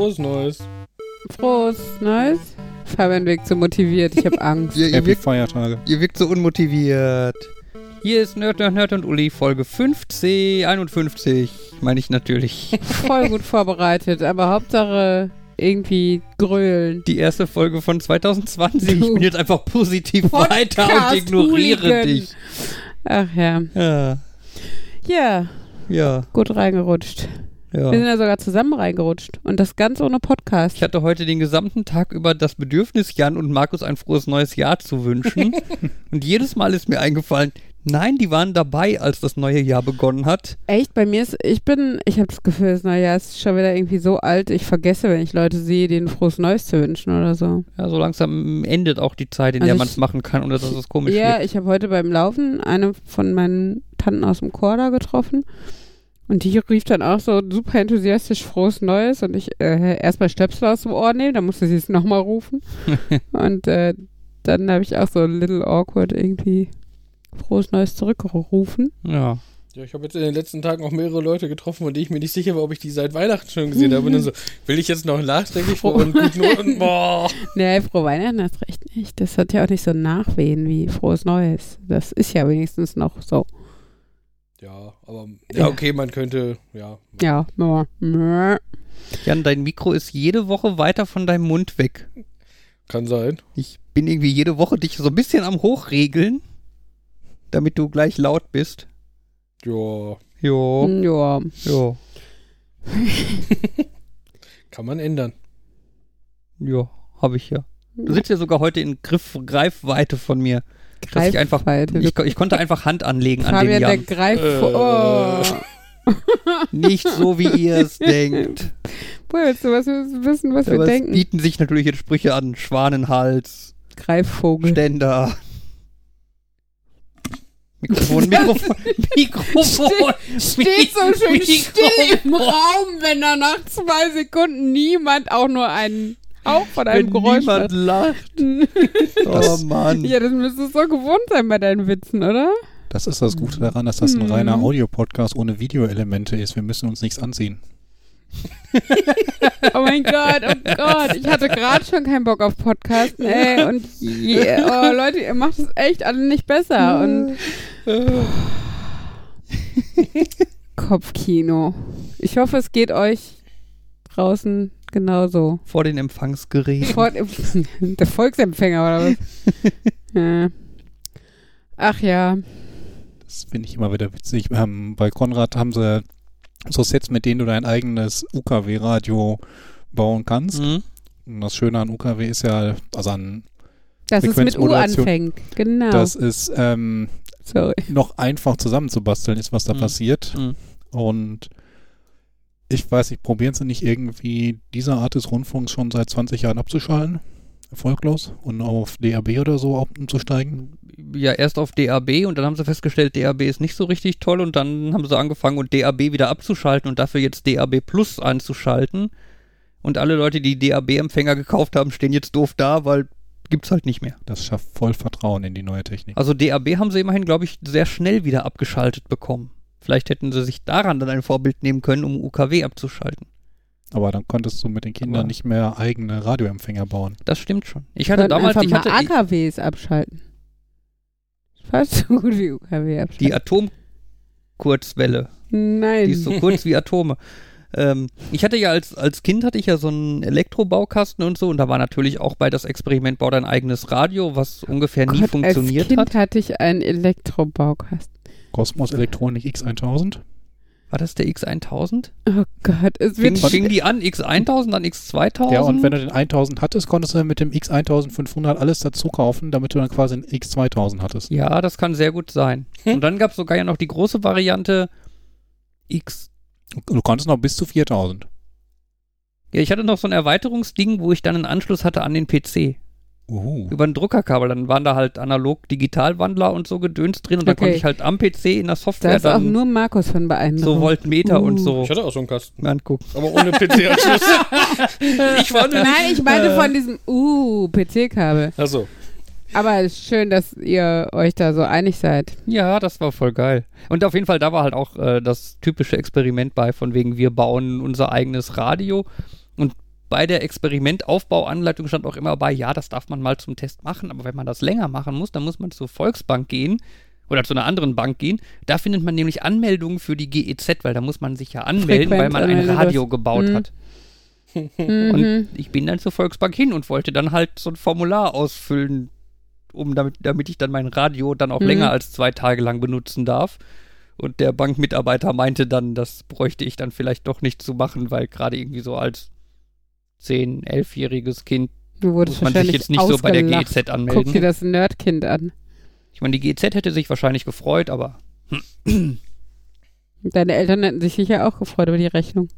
Frohes neues! Frohes Neues. Fabian wirkt so motiviert, ich habe Angst. Ihr, ihr, Happy wirkt, Feiertage. ihr wirkt so unmotiviert. Hier ist Nerd, Nerd, Nerd und Uli, Folge 50, 51, meine ich natürlich. Voll gut vorbereitet, aber Hauptsache irgendwie grölen. Die erste Folge von 2020. Ich Du bin jetzt einfach positiv weiter und Podcast ignoriere Hooligan. dich. Ach ja. Ja, Ja, ja, gut reingerutscht. Wir sind ja. ja sogar zusammen reingerutscht. Und das ganz ohne Podcast. Ich hatte heute den gesamten Tag über das Bedürfnis, Jan und Markus ein frohes neues Jahr zu wünschen. und jedes Mal ist mir eingefallen, nein, die waren dabei, als das neue Jahr begonnen hat. Echt, bei mir ist, ich bin, ich habe das Gefühl, das neue Jahr ist schon wieder irgendwie so alt, ich vergesse, wenn ich Leute sehe, denen frohes Neues zu wünschen oder so. Ja, so langsam endet auch die Zeit, in Also der man es machen kann, ohne dass es komisch Ja, wird. ich habe heute beim Laufen eine von meinen Tanten aus dem Chor da getroffen. Und die rief dann auch so super enthusiastisch frohes Neues und ich äh, erstmal Stöpsel aus dem Ohr nehmen, dann musste sie es nochmal rufen. und äh, dann habe ich auch so little awkward irgendwie frohes Neues zurückgerufen. Ja. Ja, ich habe jetzt in den letzten Tagen auch mehrere Leute getroffen, von denen ich mir nicht sicher war, ob ich die seit Weihnachten schon gesehen habe. Und dann so, will ich jetzt noch nachträglich froh und gut Noten? Boah. Nee, frohe Weihnachten hast recht nicht. Das hat ja auch nicht so Nachwehen wie frohes Neues. Das ist ja wenigstens noch so. Ja, aber ja, okay, man könnte, ja. Ja, ja. ja. Jan, dein Mikro ist jede Woche weiter von deinem Mund weg. Kann sein. Ich bin irgendwie jede Woche dich so ein bisschen am Hochregeln, damit du gleich laut bist. Ja, Jo, ja. jo, kann man ändern. jo, hab ich ja. Du sitzt ja sogar heute in Griff, Greifweite von mir. Dass ich einfach, Greifweite. ich, ich konnte einfach Hand anlegen an Fabian, den der Jan. greift Äh. vor. Oh. Nicht so, wie ihr es denkt. Woher willst du was wissen, was Aber wir es denken? bieten sich natürlich jetzt Sprüche an. Schwanenhals, Greifvogel. Ständer. Mikrofon, Mikrofon, Mikrofon. Steht so schön Mikrofon. still im Raum, wenn da nach zwei Sekunden niemand auch nur einen Hauch von einem Wenn Geräusch niemand hat. lacht. Oh Mann. Ja, das müsstest du so gewohnt sein bei deinen Witzen, oder? Das ist das Gute daran, dass das ein Mhm. reiner Audio-Podcast ohne Videoelemente ist. Wir müssen uns nichts anziehen. Oh mein Gott, oh Gott. Ich hatte gerade schon keinen Bock auf Podcasten, ey. Und yeah, oh, Leute, ihr macht es echt alle nicht besser. Und Kopfkino. Ich hoffe, es geht euch draußen genauso. Vor den Empfangsgeräten. Vor, der Volksempfänger oder was? ja. Ach ja. Das finde ich immer wieder witzig. Ähm, bei Konrad haben sie so Sets, mit denen du dein eigenes UKW-Radio bauen kannst. Mhm. Und das Schöne an UKW ist ja, also an, Dass es mit U anfängt. Genau. dass es ähm, noch einfach zusammenzubasteln ist, was da Mhm. passiert. Mhm. Und ich weiß nicht, probieren sie nicht irgendwie diese Art des Rundfunks schon seit 20 Jahren abzuschalten? Erfolglos? Und auf DAB oder so umzusteigen? Ja, erst auf DAB und dann haben sie festgestellt, DAB ist nicht so richtig toll und dann haben sie angefangen und DAB wieder abzuschalten und dafür jetzt DAB Plus einzuschalten. Und alle Leute, die DAB-Empfänger gekauft haben, stehen jetzt doof da, weil gibt's halt nicht mehr. Das schafft voll Vertrauen in die neue Technik. Also DAB haben sie immerhin, glaube ich, sehr schnell wieder abgeschaltet bekommen. Vielleicht hätten sie sich daran dann ein Vorbild nehmen können, um UKW abzuschalten. Aber dann konntest du mit den Kindern Aber- nicht mehr eigene Radioempfänger bauen. Das stimmt schon. Ich hatte damals, einfach ich mal hatte AKWs abschalten. Fast so gut wie UKW abschalten. die Atomkurzwelle. Nein. Die ist so kurz wie Atome. Ähm, ich hatte ja als, als Kind hatte ich ja so einen Elektrobaukasten und so und da war natürlich auch bei das Experiment Bau dein eigenes Radio, was ungefähr nie Gott, funktioniert als Kind hat. hatte ich einen Elektrobaukasten. Cosmos Elektronik X1000? War das der X1000? Oh Gott, es Fing, wird fing die an X1000, dann X2000? Ja, und wenn du den 1000 hattest, konntest du mit dem X1500 alles dazu kaufen, damit du dann quasi einen X2000 hattest. ja, das kann sehr gut sein. Hm? Und dann gab es sogar ja noch die große Variante X. Du konntest noch bis zu 4000. Ja, ich hatte noch so ein Erweiterungsding, wo ich dann einen Anschluss hatte an den PC. Uhu. Über ein Druckerkabel. Dann waren da halt analog-Digitalwandler und so Gedöns drin und dann Okay. konnte ich halt am PC in der da Software ist auch dann nur Markus von beeindruckt. so Voltmeter und Uh. so Ich hatte auch so einen Kasten. angucken. Aber ohne PC-Anschluss. ich nur Nein, ich meinte Äh. von diesem uh PC-Kabel. Achso. Aber es ist schön, dass ihr euch da so einig seid. Ja, das war voll geil. Und auf jeden Fall, da war halt auch äh, das typische Experiment bei, von wegen, wir bauen unser eigenes Radio. Bei der Experimentaufbauanleitung stand auch immer bei, ja, das darf man mal zum Test machen, aber wenn man das länger machen muss, dann muss man zur Volksbank gehen oder zu einer anderen Bank gehen. Da findet man nämlich Anmeldungen für die GEZ, weil da muss man sich ja anmelden, weil man ein Radio das- gebaut Mhm. hat. Und ich bin dann zur Volksbank hin und wollte dann halt so ein Formular ausfüllen, um damit, damit ich dann mein Radio dann auch Mhm. länger als zwei Tage lang benutzen darf. Und der Bankmitarbeiter meinte dann, das bräuchte ich dann vielleicht doch nicht zu machen, weil gerade irgendwie so als 10-, 11-jähriges Kind Du wurdest muss man sich jetzt nicht so bei der. GEZ Guck dir anmelden. das Nerdkind an. Ich meine, die GEZ hätte sich wahrscheinlich gefreut, aber Deine Eltern hätten sich sicher auch gefreut über die Rechnung.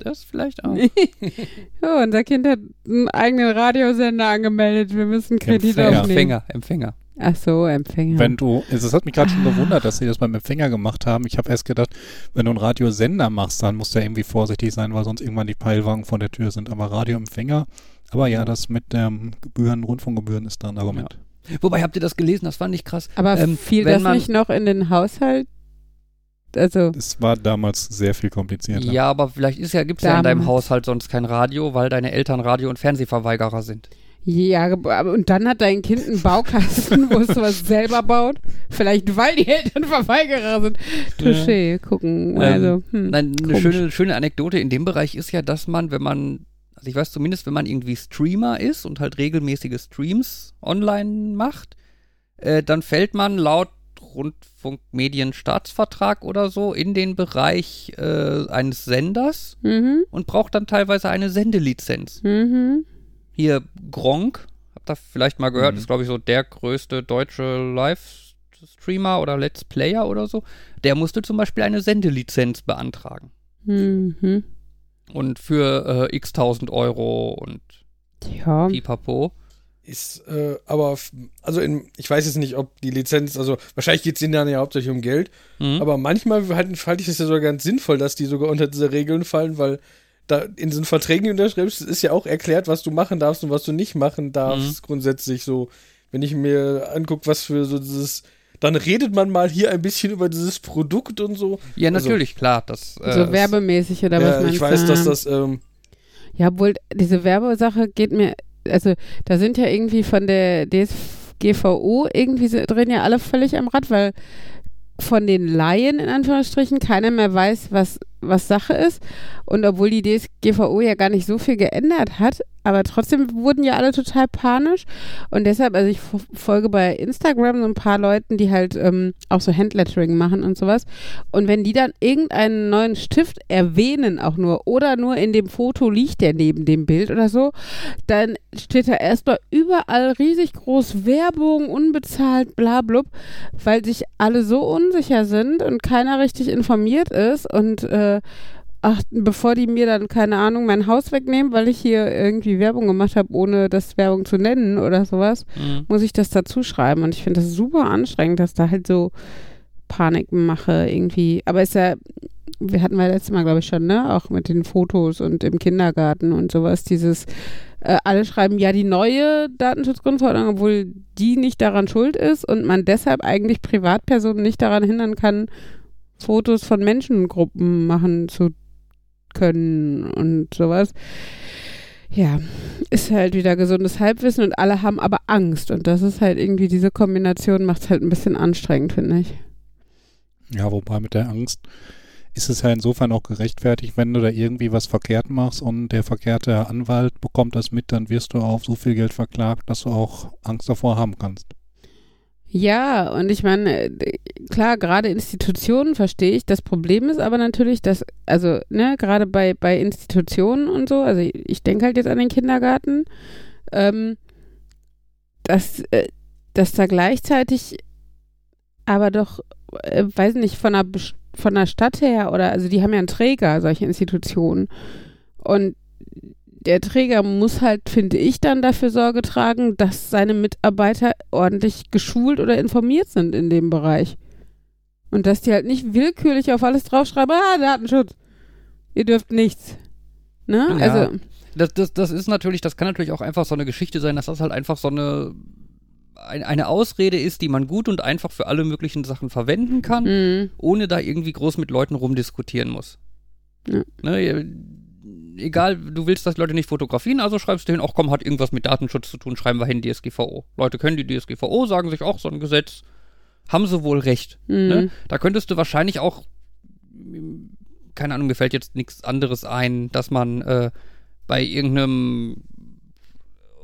das vielleicht auch. ja, unser Kind hat einen eigenen Radiosender angemeldet. Wir müssen Kredit Empfänger. aufnehmen. Empfänger, Empfänger. Ach so, Empfänger. Wenn du, es hat mich gerade schon gewundert, dass sie das beim Empfänger gemacht haben. Ich habe erst gedacht, wenn du einen Radiosender machst, dann musst du ja irgendwie vorsichtig sein, weil sonst irgendwann die Peilwagen vor der Tür sind. Aber Radioempfänger, aber ja, das mit ähm, Gebühren, Rundfunkgebühren ist da ein Argument. Wobei, habt ihr das gelesen? Das fand ich krass. Aber Ähm, fiel das nicht noch in den Haushalt? Also, Es war damals sehr viel komplizierter. Ja, aber vielleicht ist ja, gibt es ja in deinem. Haushalt sonst kein Radio, weil deine Eltern Radio- und Fernsehverweigerer sind. Ja, und dann hat dein Kind einen Baukasten, wo es sowas selber baut. Vielleicht, weil die Eltern Verweigerer sind. Touché, gucken. Also, hm. Nein, eine schöne, schöne Anekdote in dem Bereich ist ja, dass man, wenn man, also ich weiß zumindest, wenn man irgendwie Streamer ist und halt regelmäßige Streams online macht, äh, dann fällt man laut Rundfunkmedienstaatsvertrag oder so in den Bereich äh, eines Senders Mhm, und braucht dann teilweise eine Sendelizenz. mhm. Hier Gronk, habt ihr vielleicht mal gehört, Mhm. ist glaube ich so der größte deutsche Livestreamer oder Let's Player oder so. Der musste zum Beispiel eine Sendelizenz beantragen. Mhm. Und für äh, x tausend Euro und Ja. pipapo. Ist, äh, aber, also in, ich weiß jetzt nicht, ob die Lizenz, also wahrscheinlich geht es ihnen dann ja hauptsächlich um Geld, Mhm. aber manchmal halte halte ich es ja sogar ganz sinnvoll, dass die sogar unter diese Regeln fallen, weil da in diesen Verträgen, die du unterschreibst, ist ja auch erklärt, was du machen darfst und was du nicht machen darfst, grundsätzlich so. Wenn ich mir angucke, was für so dieses, dann redet man mal hier ein bisschen über dieses Produkt und so. ja, also- natürlich, klar. Das, äh, So werbemäßig oder was ja, meinst ich weiß, dass das, ähm, Ja, obwohl diese Werbesache geht mir, also da sind ja irgendwie von der DSGVO irgendwie so- drehen ja alle völlig am Rad, weil von den Laien in Anführungsstrichen keiner mehr weiß, was, was Sache ist. Und obwohl die DSGVO ja gar nicht so viel geändert hat, aber trotzdem wurden ja alle total panisch. Und deshalb, also ich fo- folge bei Instagram so ein paar Leuten, die halt ähm, auch so Handlettering machen und sowas. Und wenn die dann irgendeinen neuen Stift erwähnen, auch nur, oder nur in dem Foto liegt der neben dem Bild oder so, dann steht da erstmal überall riesig groß Werbung, unbezahlt, bla blub, weil sich alle so unsicher sind und keiner richtig informiert ist und äh, ach, bevor die mir dann, keine Ahnung, mein Haus wegnehmen, weil ich hier irgendwie Werbung gemacht habe, ohne das Werbung zu nennen oder sowas, Mhm. muss ich das dazu schreiben. Und ich finde das super anstrengend, dass da halt so Panikmache irgendwie. Aber ist ja, wir hatten wir letztes Mal, glaube ich, schon, ne? Auch mit den Fotos und im Kindergarten und sowas. Dieses, äh, alle schreiben ja die neue Datenschutzgrundverordnung, obwohl die nicht daran schuld ist und man deshalb eigentlich Privatpersonen nicht daran hindern kann, Fotos von Menschengruppen machen zu können und sowas. Ja, ist halt wieder gesundes Halbwissen und alle haben aber Angst. Und das ist halt irgendwie, diese Kombination macht es halt ein bisschen anstrengend, finde ich. Ja, wobei mit der Angst ist es ja insofern auch gerechtfertigt, wenn du da irgendwie was verkehrt machst und der verkehrte Anwalt bekommt das mit, dann wirst du auf so viel Geld verklagt, dass du auch Angst davor haben kannst. Ja, und ich meine, äh, klar, gerade Institutionen verstehe ich. Das Problem ist aber natürlich, dass, also, ne, gerade bei, bei Institutionen und so, also ich, denke halt jetzt an den Kindergarten, ähm, dass, äh, dass da gleichzeitig aber doch, äh, weiß nicht, von der, von der Stadt her oder, also die haben ja einen Träger, solche Institutionen. Und der Träger muss halt, finde ich, dann dafür Sorge tragen, dass seine Mitarbeiter ordentlich geschult oder informiert sind in dem Bereich. Und dass die halt nicht willkürlich auf alles draufschreiben, ah, Datenschutz. Ihr dürft nichts. Ne? Ja. Also, Das, das, das ist natürlich, das kann natürlich auch einfach so eine Geschichte sein, dass das halt einfach so eine ein, eine Ausrede ist, die man gut und einfach für alle möglichen Sachen verwenden kann, Mhm. ohne da irgendwie groß mit Leuten rumdiskutieren muss. Ja. Ne, egal, du willst, dass Leute nicht fotografieren, also schreibst du hin, auch komm, hat irgendwas mit Datenschutz zu tun, schreiben wir hin DSGVO. Leute können die DSGVO, sagen sich auch so ein Gesetz, haben sie wohl recht. Mhm. Ne? Da könntest du wahrscheinlich auch, mm, keine Ahnung, mir fällt jetzt nichts anderes ein, dass man äh, bei irgendeinem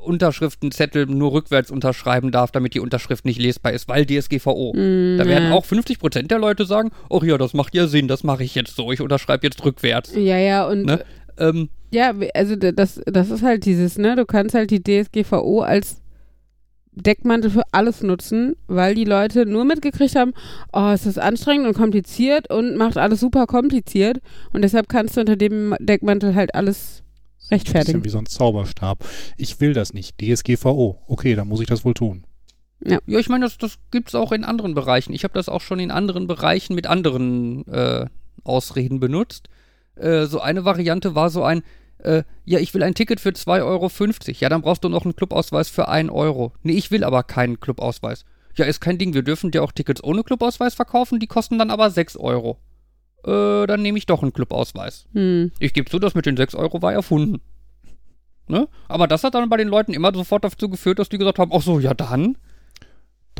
Unterschriftenzettel nur rückwärts unterschreiben darf, damit die Unterschrift nicht lesbar ist, weil DSGVO. Mhm, Da werden ja. auch 50% der Leute sagen, ach ja, das macht ja Sinn, das mache ich jetzt so, ich unterschreibe jetzt rückwärts. Ja, ja, und Ne? Ähm, ja, also das, das ist halt dieses, ne? Du kannst halt die DSGVO als Deckmantel für alles nutzen, weil die Leute nur mitgekriegt haben, oh, es ist anstrengend und kompliziert und macht alles super kompliziert und deshalb kannst du unter dem Deckmantel halt alles Bisschen rechtfertigen. wie so ein Zauberstab. Ich will das nicht. DSGVO. Okay, dann muss ich das wohl tun. ja, ich meine, das, das gibt's auch in anderen Bereichen. Ich habe das auch schon in anderen Bereichen mit anderen äh, Ausreden benutzt. Äh, so eine Variante war so ein, äh, ja, ich will ein Ticket für 2,50 Euro. Ja, dann brauchst du noch einen Clubausweis für 1 Euro. Nee, ich will aber keinen Clubausweis. Ja, ist kein Ding, wir dürfen dir auch Tickets ohne Clubausweis verkaufen, die kosten dann aber 6 Euro. Äh, dann nehme ich doch einen Clubausweis. Hm. Ich gebe zu, das mit den 6 Euro war erfunden. Ne? Aber das hat dann bei den Leuten immer sofort dazu geführt, dass die gesagt haben, ach so, ja dann.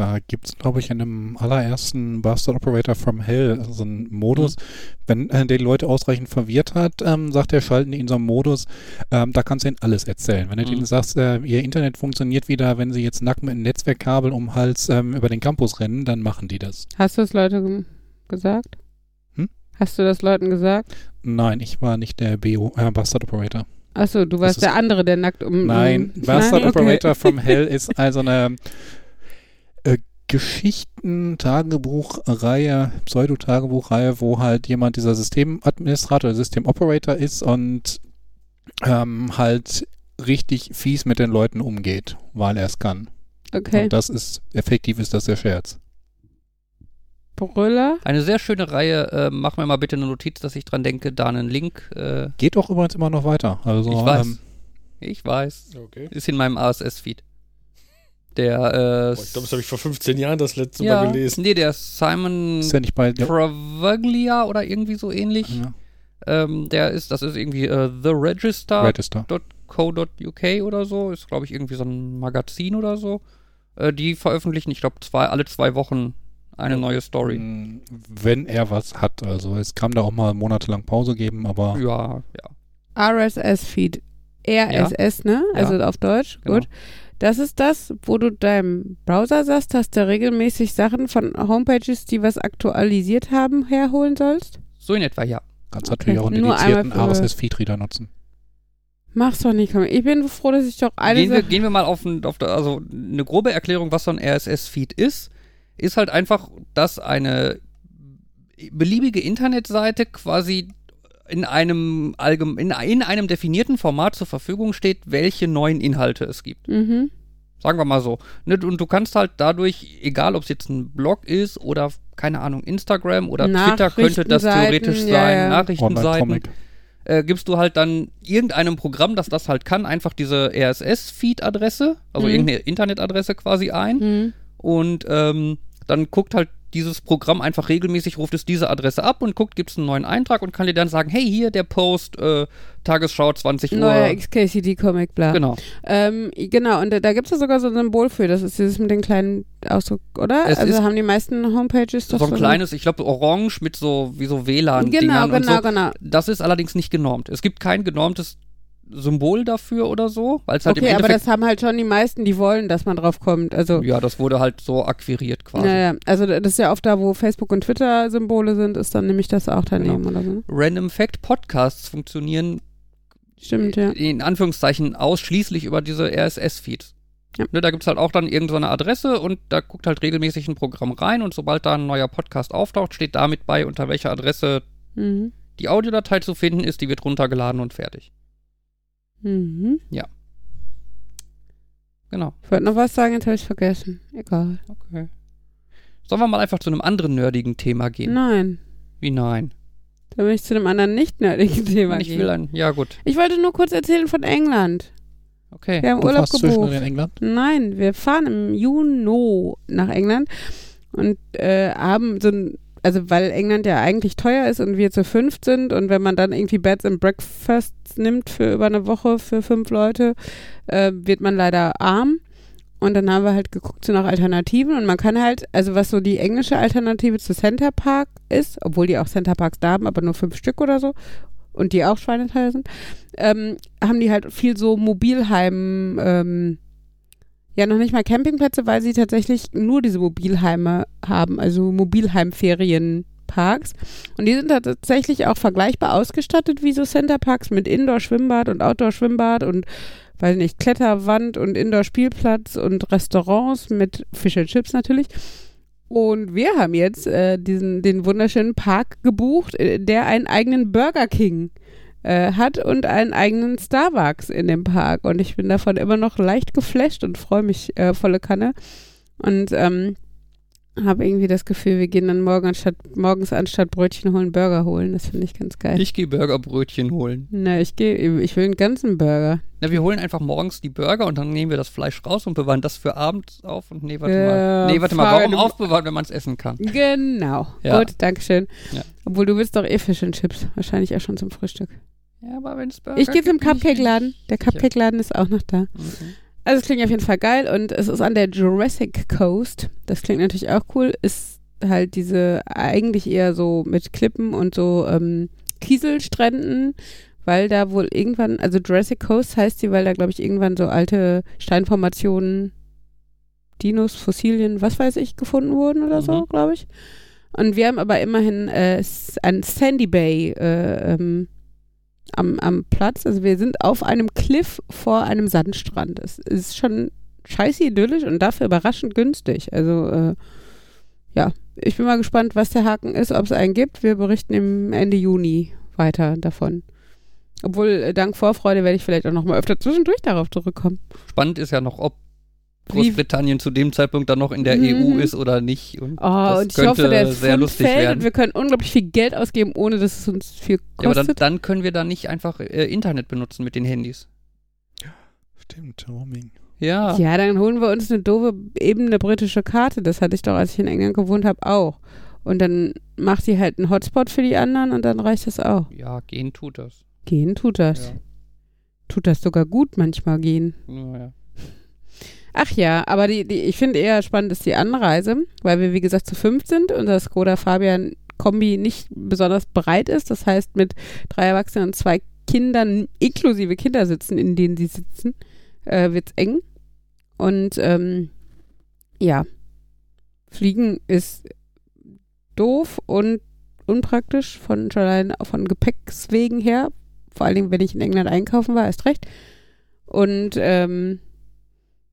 Da gibt es, glaube ich, in dem allerersten Bastard Operator from Hell so einen Modus, wenn äh, der die Leute ausreichend verwirrt hat, ähm, sagt er, schalten die in so einen Modus, ähm, da kannst du ihnen alles erzählen. Wenn du Mhm. denen sagst, äh, ihr Internet funktioniert wieder, wenn sie jetzt nackt mit einem Netzwerkkabel um den Hals ähm, über den Campus rennen, dann machen die das. Hast du das Leute ge- gesagt? Hm? Hast du das Leuten gesagt? Nein, ich war nicht der BO, äh, Bastard Operator. Achso, du warst der andere, der nackt um. Nein, um, Bastard Nein? Okay. Operator from Hell ist also eine äh, Geschichten-Tagebuchreihe, Pseudo-Tagebuchreihe, wo halt jemand dieser Systemadministrator oder Systemoperator ist und ähm, halt richtig fies mit den Leuten umgeht, weil er es kann. Okay. Und das ist, effektiv ist das der Scherz. Brüller. Eine sehr schöne Reihe. Äh, mach mir mal bitte eine Notiz, dass ich dran denke, da einen Link. Äh, Geht auch übrigens immer noch weiter. Also, ich weiß. Ähm, ich weiß. Okay. Ist in meinem RSS-Feed. Der, äh, Boah, ich glaube, das habe ich vor 15 Jahren das letzte ja, Mal gelesen. Nee, der Simon ist ja nicht bei der, Travaglia oder irgendwie so ähnlich. ja, Ähm, der ist, das ist irgendwie äh, theregister.co.uk Register. oder so. Ist, glaube ich, irgendwie so ein Magazin oder so. Äh, die veröffentlichen, ich glaube, zwei, alle zwei Wochen eine neue Story. Mm, Wenn er was hat. Also es kann da auch mal monatelang Pause geben, aber Ja, ja. RSS-Feed. RSS, ne? Also auf Deutsch. Genau. Gut. Das ist das, wo du deinem Browser sagst, dass du regelmäßig Sachen von Homepages, die was aktualisiert haben, herholen sollst? So in etwa, ja. kannst Okay. natürlich auch einen Nur dedizierten RSS-Feed-Reader nutzen. Mach's doch nicht, komm. Ich bin froh, dass ich doch eine Gehen wir, gehen wir mal auf, ein, auf der, also eine grobe Erklärung, was so ein RSS-Feed ist. Ist halt einfach, dass eine beliebige Internetseite quasi in einem, allgem in, in einem definierten Format zur Verfügung steht, welche neuen Inhalte es gibt. Mhm. Sagen wir mal so. Ne, Und du kannst halt dadurch, egal ob es jetzt ein Blog ist oder, keine Ahnung, Instagram oder Twitter könnte das theoretisch ja, sein, ja. Nachrichtenseiten, äh, gibst du halt dann irgendeinem Programm, das das halt kann, einfach diese RSS-Feed-Adresse, also Mhm. irgendeine Internetadresse quasi ein Mhm. und ähm, dann guckt halt dieses Programm einfach regelmäßig, ruft es diese Adresse ab und guckt, gibt es einen neuen Eintrag und kann dir dann sagen, hey, hier der Post, äh, Tagesschau 20 Uhr. Neuer XKCD-Comic, bla. Genau. Ähm, genau, und da, da gibt es ja sogar so ein Symbol für. Das ist dieses mit dem kleinen Ausdruck, oder? Es also haben die meisten Homepages doch So ein kleines, ich glaube, orange mit so, wie so WLAN-Dingern Genau, genau, so. genau. Das ist allerdings nicht genormt. Es gibt kein genormtes Symbol dafür oder so, weil es halt Okay, im aber Endeffekt das haben halt schon die meisten, die wollen, dass man drauf kommt. Also, Ja, das wurde halt so akquiriert quasi. naja, also das ist ja oft da, wo Facebook und Twitter Symbole sind, ist dann nämlich das auch daneben oder so. ne? Random Fact Podcasts funktionieren Stimmt, ja. in Anführungszeichen ausschließlich über diese RSS-Feeds. Ja. Ne, da gibt's halt auch dann irgendeine Adresse und da guckt halt regelmäßig ein Programm rein und sobald da ein neuer Podcast auftaucht, steht damit bei, unter welcher Adresse Mhm. die Audiodatei zu finden ist, die wird runtergeladen und fertig. Mhm. Genau. Ich wollte noch was sagen, jetzt habe ich vergessen. Egal. Okay. Sollen wir mal einfach zu einem anderen nerdigen Thema gehen? Nein. Wie nein? Da will ich zu einem anderen nicht nerdigen Thema ich gehen. will ein. Ja, gut. ich wollte nur kurz erzählen von England. Okay. Wir haben Du Urlaub fährst gebucht. in England? Nein, wir fahren im Juni nach England und äh, haben so ein, also weil England ja eigentlich teuer ist und wir zu fünf sind und wenn man dann irgendwie Beds and Breakfasts nimmt für über eine Woche für fünf Leute, äh, wird man leider arm. Und dann haben wir halt geguckt so nach Alternativen und man kann halt, also was so die englische Alternative zu Center Park ist, obwohl die auch Center Parks da haben, aber nur fünf Stück oder so und die auch schweineteuer sind, ähm, haben die halt viel so Mobilheim, ähm, ja noch nicht mal Campingplätze, weil sie tatsächlich nur diese Mobilheime haben, also Mobilheimferienparks. Und die sind tatsächlich auch vergleichbar ausgestattet wie so Centerparks mit Indoor-Schwimmbad und Outdoor-Schwimmbad und weiß nicht, Kletterwand und Indoor-Spielplatz und Restaurants mit Fish and Chips natürlich. Und wir haben jetzt äh, diesen, den wunderschönen Park gebucht, äh, der einen eigenen Burger King äh, hat und einen eigenen Starbucks in dem Park. Und ich bin davon immer noch leicht geflasht und freue mich äh, volle Kanne. Und ähm, habe irgendwie das Gefühl, wir gehen dann morgen anstatt, morgens anstatt Brötchen holen, Burger holen. Das finde ich ganz geil. Ich gehe Burgerbrötchen holen. Na, ich gehe, ich will einen ganzen Burger. Na, wir holen einfach morgens die Burger und dann nehmen wir das Fleisch raus und bewahren das für abends auf. Und nee, warte Äh, mal. Nee, warte mal, warum aufbewahren, wenn man es essen kann? Genau. Ja. Gut, Dankeschön. Ja. Obwohl du willst doch eh Fish and Chips. Wahrscheinlich auch schon zum Frühstück. Ja, aber wenn es Ich gehe zum Cupcake-Laden. Der. Cupcake-Laden ist auch noch da. Mhm. Also es klingt auf jeden Fall geil und es ist an der Jurassic Coast. Das klingt natürlich auch cool. Ist halt diese eigentlich eher so mit Klippen und so ähm, Kieselstränden, weil da wohl irgendwann, also Jurassic Coast heißt sie, weil da glaube ich irgendwann so alte Steinformationen, Dinos, Fossilien, was weiß ich, gefunden wurden oder so, Mhm. glaube ich. Und wir haben aber immerhin äh, ein Sandy Bay äh, ähm, am, am Platz. Also wir sind auf einem Cliff vor einem Sandstrand. Es ist schon scheiße idyllisch und dafür überraschend günstig. Also äh, ja, ich bin mal gespannt, was der Haken ist, ob es einen gibt. Wir berichten im Ende Juni weiter davon. Obwohl, äh, dank Vorfreude werde ich vielleicht auch noch mal öfter zwischendurch darauf zurückkommen. Spannend ist ja noch, ob Großbritannien zu dem Zeitpunkt dann noch in der Mhm. EU ist oder nicht. Und Oh, das und ich könnte hoffe, der sehr Fund lustig fällt werden. und wir können unglaublich viel Geld ausgeben, ohne dass es uns viel ja, aber dann, kostet. dann können wir da nicht einfach äh, Internet benutzen mit den Handys. Stimmt, Roaming. Ja. Ja, dann holen wir uns eine doofe, eben eine britische Karte. Das hatte ich doch, als ich in England gewohnt habe, auch. Und dann macht die halt einen Hotspot für die anderen und dann reicht das auch. Ja, gehen tut das. Gehen tut das. Ja. Tut das sogar gut manchmal gehen. Naja. Ach ja, aber die, die, ich finde eher spannend ist die Anreise, weil wir wie gesagt zu fünf sind und das Skoda Fabian Kombi nicht besonders breit ist. Das heißt, mit drei Erwachsenen und zwei Kindern, inklusive Kindersitzen, in denen sie sitzen, äh, wird's eng. Und ähm, ja, Fliegen ist doof und unpraktisch von von Gepäckswegen her. Vor allen Dingen, wenn ich in England einkaufen war, erst recht. Und ähm,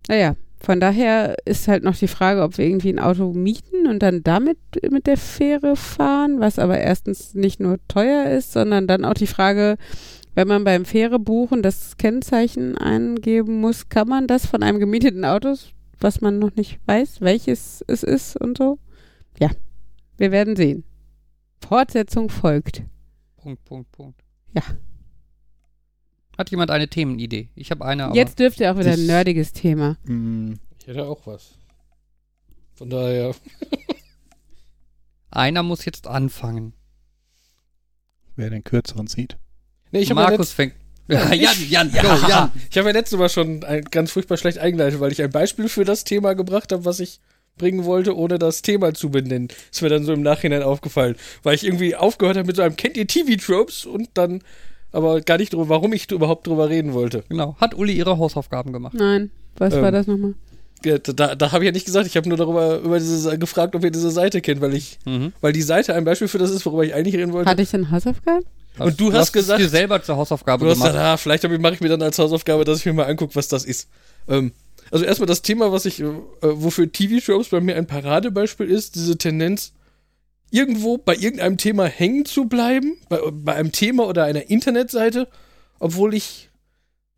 naja, von daher ist halt noch die Frage, ob wir irgendwie ein Auto mieten und dann damit mit der Fähre fahren, was aber erstens nicht nur teuer ist, sondern dann auch die Frage, wenn man beim Fähre buchen das Kennzeichen eingeben muss, kann man das von einem gemieteten Auto, was man noch nicht weiß, welches es ist und so? Ja, wir werden sehen. Fortsetzung folgt. Punkt, Punkt, Punkt. Ja. Hat jemand eine Themenidee? Ich habe eine, aber Jetzt dürfte auch wieder ein nerdiges Thema. Mm, Ich hätte auch was. Von daher. einer muss jetzt anfangen. wer den kürzeren zieht. Nee, ich habe Markus fängt. Ja, Jan, Jan, ja, go, Jan. Ich hab ja letztes Mal schon ein, ganz furchtbar schlecht eingeleitet, weil ich ein Beispiel für das Thema gebracht habe, was ich bringen wollte, ohne das Thema zu benennen. Ist mir dann so im Nachhinein aufgefallen, weil ich irgendwie aufgehört habe mit so einem Kennt ihr TV-Tropes und dann aber gar nicht drüber, warum ich überhaupt drüber reden wollte. Genau. Hat Uli ihre Hausaufgaben gemacht? Nein, was Ähm, war das nochmal? Ja, da da habe ich ja nicht gesagt, ich habe nur darüber über diese, gefragt, ob ihr diese Seite kennt, weil ich, Mhm. weil die Seite ein Beispiel für das ist, worüber ich eigentlich reden wollte. Hatte ich denn Hausaufgaben? Und du Du hast es gesagt- dir selber zur Hausaufgabe Du hast gemacht. gesagt, ah, vielleicht mache ich mir dann als Hausaufgabe, dass ich mir mal angucke, was das ist. Ähm, also erstmal das Thema, was ich, äh, wofür TV-Shows bei mir ein Paradebeispiel ist, diese Tendenz, irgendwo bei irgendeinem Thema hängen zu bleiben, bei, bei einem Thema oder einer Internetseite, obwohl ich,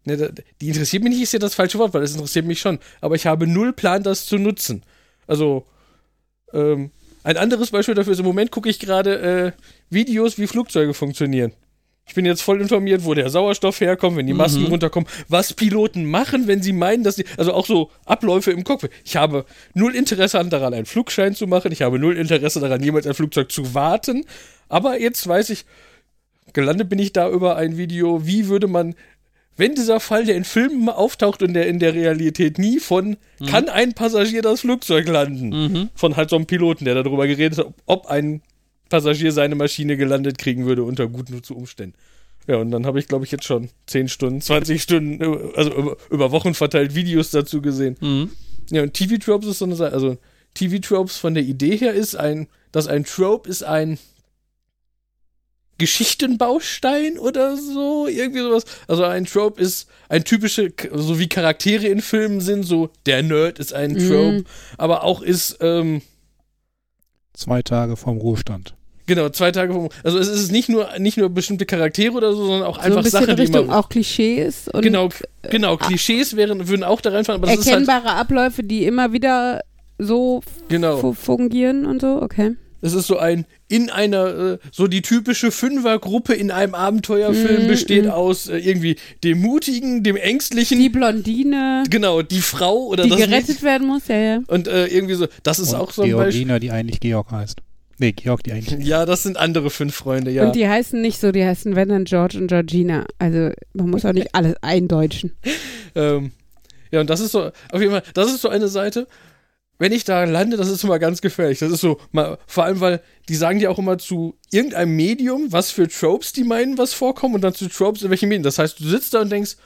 ne, die interessiert mich nicht, ist ja das falsche Wort, weil das interessiert mich schon, aber ich habe null Plan, das zu nutzen. Also, ähm, ein anderes Beispiel dafür ist, im Moment gucke ich gerade äh, Videos, wie Flugzeuge funktionieren. Ich bin jetzt voll informiert, wo der Sauerstoff herkommt, wenn die Masken Mhm. runterkommen, was Piloten machen, wenn sie meinen, dass sie, also auch so Abläufe im Cockpit. Ich habe null Interesse daran, einen Flugschein zu machen. Ich habe null Interesse daran, jemals ein Flugzeug zu warten. Aber jetzt weiß ich, gelandet bin ich da über ein Video, wie würde man, wenn dieser Fall, der in Filmen auftaucht und der in der Realität nie von, kann ein Passagier das Flugzeug landen? Mhm. Von halt so einem Piloten, der darüber geredet hat, ob ein Passagier seine Maschine gelandet kriegen würde unter guten Umständen. Ja, und dann habe ich, glaube ich, jetzt schon 10 Stunden, 20 Stunden, äh, also über, über Wochen verteilt Videos dazu gesehen. Mhm. Ja, und TV Tropes ist so eine Sache. Also, TV Tropes von der Idee her ist ein, dass ein Trope ist ein Geschichtenbaustein oder so, irgendwie sowas. Also ein Trope ist ein typische, so wie Charaktere in Filmen sind, so der Nerd ist ein Trope, Mhm. aber auch ist, ähm, Zwei Tage vom Ruhestand. Genau, zwei Tage vom, also es ist nicht nur, nicht nur bestimmte Charaktere oder so, sondern auch so ein einfach bisschen Sachen, die Richtung man, auch Klischees und genau, genau, Klischees wären, würden auch da reinfallen, aber das ist halt, erkennbare Abläufe, die immer wieder so genau. fu- fungieren und so, okay. Es ist so ein, in einer, äh, so die typische Fünfergruppe in einem Abenteuerfilm Mm, besteht mm. aus äh, irgendwie dem Mutigen, dem Ängstlichen, Die Blondine, genau, die Frau oder die das gerettet Mädchen. werden muss, ja, ja. Und äh, irgendwie so, das ist Und auch so ein Beispiel. Georgina, die eigentlich Georg heißt. Nee, Georg, die eigentlich. Ja, das sind andere fünf Freunde, ja. Und die heißen nicht so, die heißen wenn dann George und Georgina. Also man muss auch nicht alles eindeutschen. Ähm, ja, und das ist so, auf jeden Fall, das ist so eine Seite. Wenn ich da lande, das ist immer ganz gefährlich. Das ist so, mal, vor allem, weil die sagen dir auch immer zu irgendeinem Medium, was für Tropes die meinen, was vorkommen, und dann zu Tropes in welchem Medium. Das heißt, du sitzt da und denkst,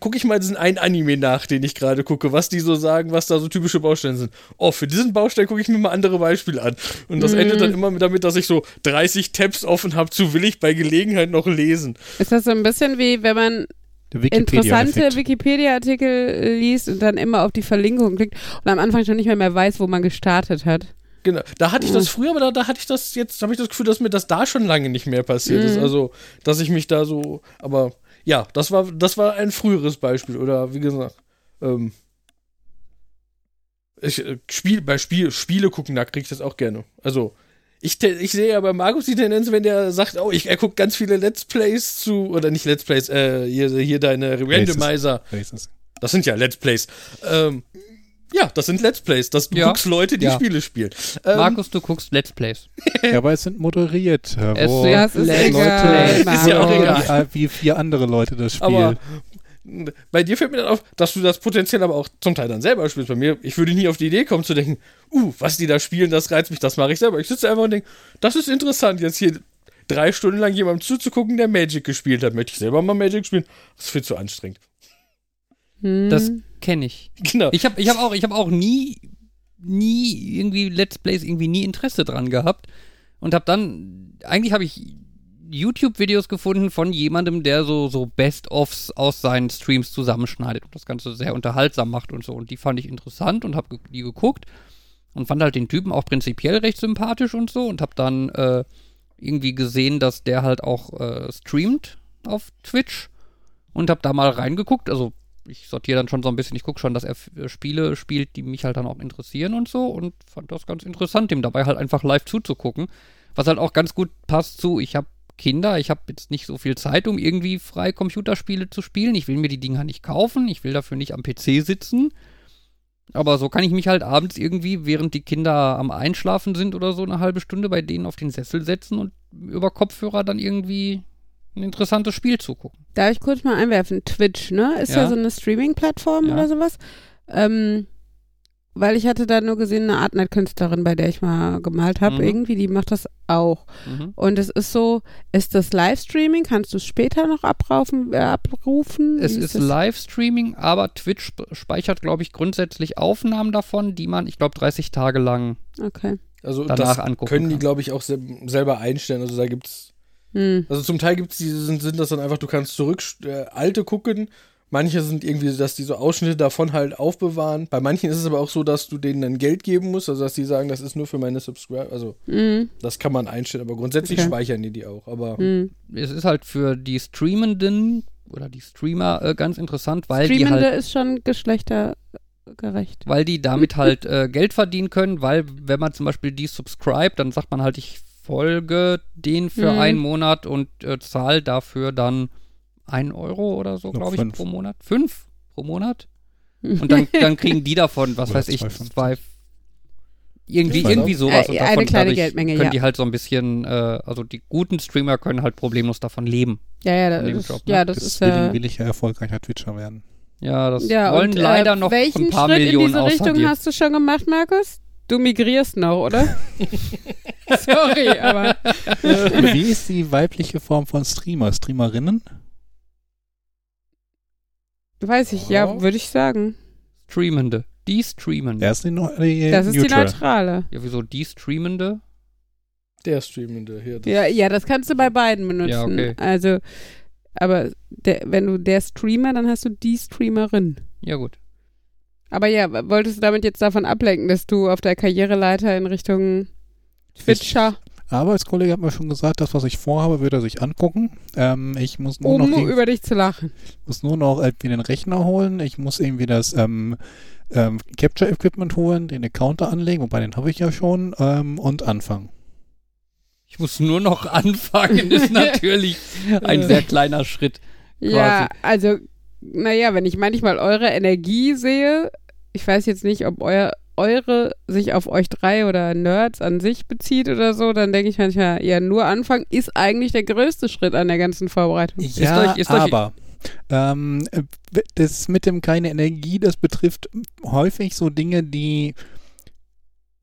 gucke ich mal diesen einen Anime nach, den ich gerade gucke, was die so sagen, was da so typische Baustellen sind. Oh, für diesen Baustein gucke ich mir mal andere Beispiele an. Und das Mhm. endet dann immer damit, dass ich so 30 Tabs offen habe, zu will ich bei Gelegenheit noch lesen. Ist das so ein bisschen wie, wenn man Der interessante. Wikipedia-Artikel äh, liest und dann immer auf die Verlinkung klickt und am Anfang schon nicht mehr, mehr weiß, wo man gestartet hat. Genau, da hatte ich das Mhm. früher, aber da, da hatte ich das jetzt, habe ich das Gefühl, dass mir das da schon lange nicht mehr passiert ist. Mhm. Also, dass ich mich da so, aber ja, das war, das war ein früheres Beispiel. Oder wie gesagt, ähm, ich, äh, Spiel, bei Spiel, Spiele gucken, da kriege ich das auch gerne. Also, ich, ich sehe ja bei Markus die Tendenz, wenn der sagt, oh, ich, er guckt ganz viele Let's Plays zu, oder nicht Let's Plays, äh, hier, hier deine Randomizer. Faces. Das sind ja Let's Plays. Ähm, ja, das sind Let's Plays. Das, du Ja. guckst Leute, die Ja. Spiele spielen. Ähm, Markus, du guckst Let's Plays. Ja, aber es sind moderiert. Es sind Das ist Let's Plays. Ist ja auch egal. Wie, wie vier andere Leute das spielen. Aber bei dir fällt mir dann auf, dass du das potenziell aber auch zum Teil dann selber spielst. Bei mir, ich würde nie auf die Idee kommen zu denken, uh, was die da spielen, das reizt mich, das mache ich selber. Ich sitze einfach und denke, das ist interessant, jetzt hier drei Stunden lang jemandem zuzugucken, der Magic gespielt hat. Möchte ich selber mal Magic spielen? Das ist viel zu anstrengend. Hm. Das kenne ich. Genau. Ich habe ich hab auch, ich hab auch nie, nie irgendwie Let's Plays irgendwie nie Interesse dran gehabt. Und habe dann, eigentlich habe ich YouTube-Videos gefunden von jemandem, der so, so Best-ofs aus seinen Streams zusammenschneidet und das Ganze sehr unterhaltsam macht und so. Und die fand ich interessant und habe die geguckt und fand halt den Typen auch prinzipiell recht sympathisch und so und habe dann äh, irgendwie gesehen, dass der halt auch äh, streamt auf Twitch und habe da mal reingeguckt. Also ich sortiere dann schon so ein bisschen, ich gucke schon, dass er äh, Spiele spielt, die mich halt dann auch interessieren und so und fand das ganz interessant, dem dabei halt einfach live zuzugucken. Was halt auch ganz gut passt zu, ich habe Kinder, ich habe jetzt nicht so viel Zeit, um irgendwie frei Computerspiele zu spielen. Ich will mir die Dinger nicht kaufen, ich will dafür nicht am PC sitzen. Aber so kann ich mich halt abends irgendwie, während die Kinder am Einschlafen sind oder so, eine halbe Stunde bei denen auf den Sessel setzen und über Kopfhörer dann irgendwie ein interessantes Spiel zugucken. Darf ich kurz mal einwerfen? Twitch, ne? Ist ja, Ja. so eine Streaming-Plattform Ja. oder sowas. Ähm, weil ich hatte da nur gesehen, eine Artnet-Künstlerin, bei der ich mal gemalt habe, Mhm. irgendwie, die macht das auch. Mhm. Und es ist so, ist das Livestreaming? Kannst du es später noch abrufen? Äh, abrufen? Es Wie ist das? Livestreaming, aber Twitch sp- speichert, glaube ich, grundsätzlich Aufnahmen davon, die man, ich glaube, 30 Tage lang Okay. Also danach das angucken können die, glaube ich, auch sel selber einstellen. Also da gibt's Hm. Also zum Teil gibt's die, sind, sind das dann einfach, du kannst zurück äh, alte gucken. Manche sind irgendwie, dass die so Ausschnitte davon halt aufbewahren. Bei manchen ist es aber auch so, dass du denen dann Geld geben musst, also dass die sagen, das ist nur für meine Subscriber. Also Hm. das kann man einstellen, aber grundsätzlich Okay. speichern die die auch. Aber Hm. Es ist halt für die Streamenden oder die Streamer äh, ganz interessant, weil die Streamende halt ist schon geschlechtergerecht. weil die damit halt äh, Geld verdienen können, weil wenn man zum Beispiel die subscribe, dann sagt man halt, ich folge den für Mhm. einen Monat und äh, zahle dafür dann ein Euro oder so, glaube ich, fünf. pro Monat. Fünf pro Monat. Und dann, dann kriegen die davon, was Oder weiß ich, 2,50. zwei. Irgendwie, irgendwie sowas. Äh, und eine davon kleine dadurch Geldmenge, können ja. die halt so ein bisschen, äh, also die guten Streamer können halt problemlos davon leben. Ja, ja, das, Job, ne? ja, das ist will, ja. will ich ja erfolgreicher Twitcher werden. Ja, das Ja, wollen und, leider äh, noch welchen ein paar Schritt Millionen in diese Richtung hast du schon gemacht, Markus? Du migrierst noch, oder? Sorry, aber Wie ist die weibliche Form von Streamer? Streamerinnen? weiß ich, ja, würde ich sagen. Streamende. Die Streamende. Der ist die, Neu- die Das ist die Neutral. neutrale. Ja, wieso die Streamende? Der Streamende hier. das- Ja, ja, das kannst du bei beiden benutzen. Ja, okay. Also, aber der, wenn du der Streamer, dann hast du die Streamerin. Ja, gut. Aber ja, wolltest du damit jetzt davon ablenken, dass du auf der Karriereleiter in Richtung Twitcher, Arbeitskollege hat mir schon gesagt, das, was ich vorhabe, wird er sich angucken. Ähm, ich muss nur um noch, über dich zu lachen. muss nur noch irgendwie den Rechner holen. Ich muss irgendwie das ähm, ähm, Capture Equipment holen, den Counter anlegen, wobei den habe ich ja schon, ähm, und anfangen. Ich muss nur noch anfangen, ist natürlich ein sehr kleiner Schritt. Ja, also, naja, wenn ich manchmal eure Energie sehe, ich weiß jetzt nicht, ob euer, eure sich auf euch drei oder Nerds an sich bezieht oder so, dann denke ich manchmal, ja, nur anfangen ist eigentlich der größte Schritt an der ganzen Vorbereitung. Ja, euch- ist euch- aber ähm, äh, das mit dem keine Energie, das betrifft häufig so Dinge, die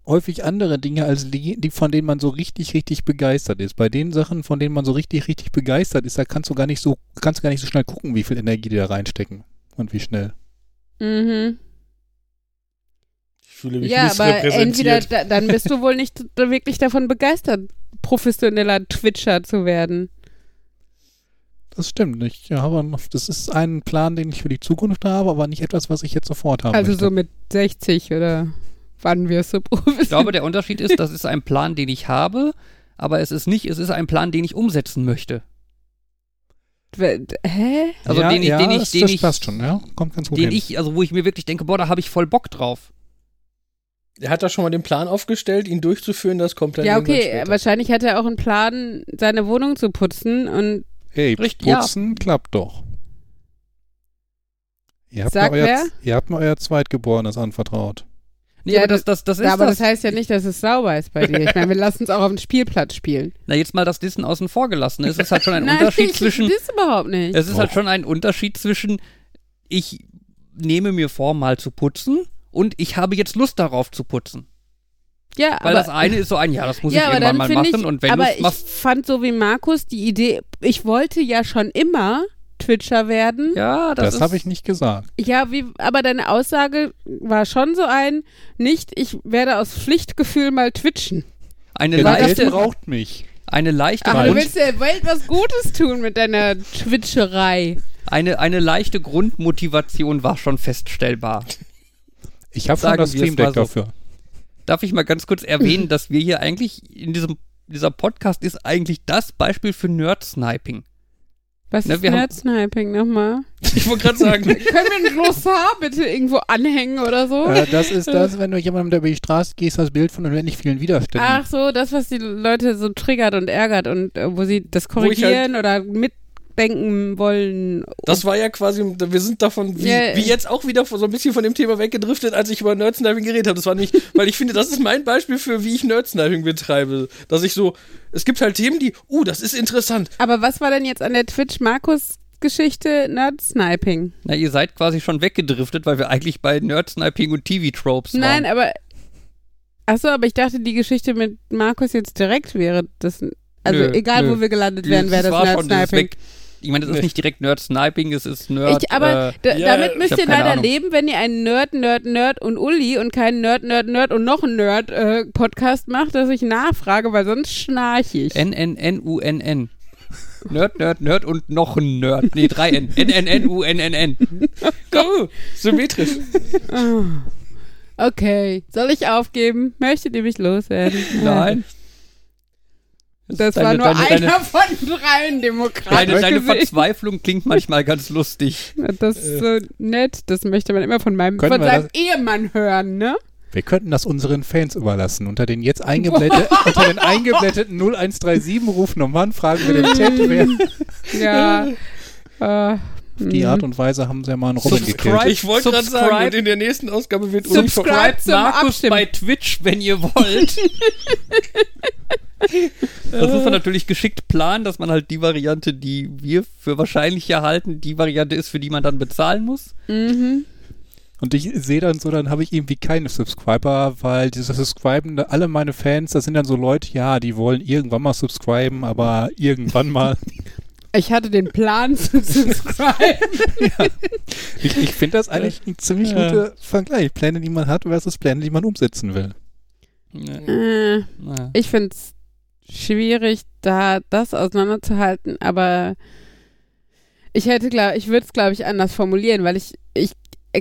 häufig andere Dinge als die, die von denen man so richtig, richtig begeistert ist. Bei den Sachen, von denen man so richtig, richtig begeistert ist, da kannst du gar nicht so, kannst du gar nicht so schnell gucken, wie viel Energie die da reinstecken und wie schnell. Mhm. Ich fühle mich Ja, aber entweder da, dann bist du wohl nicht wirklich davon begeistert, professioneller Twitcher zu werden. Das stimmt. Ich habe das ist ein Plan, den ich für die Zukunft habe, aber nicht etwas, was ich jetzt sofort habe. Also so mit 60 oder wann wirst du professionell? Ich glaube, der Unterschied ist, das ist ein Plan, den ich habe, aber es ist nicht, es ist ein Plan, den ich umsetzen möchte. Hä? Also ja, den ich, ja, den ich, das, den das ich, passt schon, ja. Kommt ganz gut den hin. ich, also wo ich mir wirklich denke, boah, da habe ich voll Bock drauf. Er hat da schon mal den Plan aufgestellt, ihn durchzuführen, das kommt dann Ja, okay, später. wahrscheinlich hat er auch einen Plan, seine Wohnung zu putzen und Hey, Richtig, ja. putzen klappt doch. Ihr habt, Sag mir euer, wer? ihr habt mir euer Zweitgeborenes anvertraut. Nee, Ja, aber das, das, das ist Ja, aber das. das heißt ja nicht, dass es sauber ist bei dir. Ich meine, wir lassen es auch auf dem Spielplatz spielen. Na, jetzt mal das Dissen außen vor gelassen. Es ist halt schon ein Nein, Unterschied ich zwischen, das überhaupt nicht. es ist halt Doch. schon ein Unterschied zwischen, ich nehme mir vor, mal zu putzen und ich habe jetzt Lust darauf zu putzen. ja, Weil aber, das eine ist so ein, ja, das muss ja, ich irgendwann mal machen ich, und wenn du aber es ich machst, fand so wie Markus die Idee, ich wollte ja schon immer Twitcher werden. ja, das, Das, habe ich nicht gesagt. Ja, wie, aber deine Aussage war schon so ein, nicht, ich werde aus Pflichtgefühl mal twitchen. eine Weil das leichte, braucht mich. eine leichte, Aber du willst der Welt was Gutes tun mit deiner Twitcherei. eine, eine leichte Grundmotivation war schon feststellbar. Ich habe schon das Stream Deck so. dafür. Darf ich mal ganz kurz erwähnen, dass wir hier eigentlich in diesem dieser Podcast ist eigentlich das Beispiel für Nerd-Sniping. Was Na, ist wir haben- Nerd-Sniping nochmal? Ich wollte gerade sagen, Können wir ein Glossar bitte irgendwo anhängen oder so? Äh, das ist das, wenn du jemandem der über die Straße gehst, das Bild von unendlich vielen Widerständen. Ach so, das, was die Leute so triggert und ärgert und äh, wo sie das halt- korrigieren oder mitdenken wollen. Das war ja quasi, wir sind davon, wie, Ja. wie jetzt auch wieder so ein bisschen von dem Thema weggedriftet, als ich über Nerdsniping geredet habe. Das war nicht, weil ich finde, das ist mein Beispiel für, wie ich Nerdsniping betreibe. Dass ich so, es gibt halt Themen, die, uh, das ist interessant. Aber was war denn jetzt an der Twitch-Markus-Geschichte Nerd-Sniping? na, ihr seid quasi schon weggedriftet, weil wir eigentlich bei Nerd-Sniping und TV-Tropes waren. Nein, aber. Achso, aber ich dachte, die Geschichte mit Markus jetzt direkt wäre das. Also Nö, egal, nö. wo wir gelandet wären, wäre das war schon dieses Nerd-Sniping. Ich meine, das ist nicht direkt Nerd-Sniping, es ist Nerd. Ich, aber äh, ja, damit müsst ihr leider Ahnung. leben, wenn ihr einen Nerd, Nerd, Nerd und Uli und keinen Nerd, Nerd, Nerd und noch einen Nerd äh, Podcast macht, dass ich nachfrage, weil sonst schnarche ich. N-N-N-U-N-N. Nerd, Nerd, Nerd und noch ein Nerd. Nee, drei N. N-N-N-U-N-N-N. Go! Symmetrisch. Ah. Okay, soll ich aufgeben? Möchtet ihr mich loswerden? Nein. Das Deine- war nur deine- einer deine- von dreien Demokraten. Deine. Verzweiflung klingt manchmal ganz lustig. Das ist so nett, das möchte man immer von meinem Können von seinem Ehemann hören, ne? Wir könnten das unseren Fans überlassen. Unter den jetzt eingeblätteten, unter den eingeblätteten 0137 Rufnummern fragen wir den Chat, wer Ja. äh, auf die Art und Weise haben sie ja mal einen Robin gekillt. Ich wollte gerade sagen, und in der nächsten Ausgabe wird Subscribe. Markus Abstimmen. bei Twitch, wenn ihr wollt. Das muss man natürlich geschickt planen, dass man halt die Variante, die wir für wahrscheinlich erhalten, die Variante ist, für die man dann bezahlen muss. mhm. Und ich sehe dann so, dann habe ich irgendwie keine Subscriber, weil diese Subscriben, alle meine Fans, das sind dann so Leute, ja, die wollen irgendwann mal subscriben, aber irgendwann mal. Ich hatte den Plan zu subscriben. Ich, ich finde das eigentlich ein ziemlich Ja. guter Vergleich. Pläne, die man hat versus Pläne, die man umsetzen will. Ja. äh, ich finde es schwierig, da das auseinanderzuhalten, aber ich hätte, glaube ich, würde es, glaube ich, anders formulieren, weil ich, ich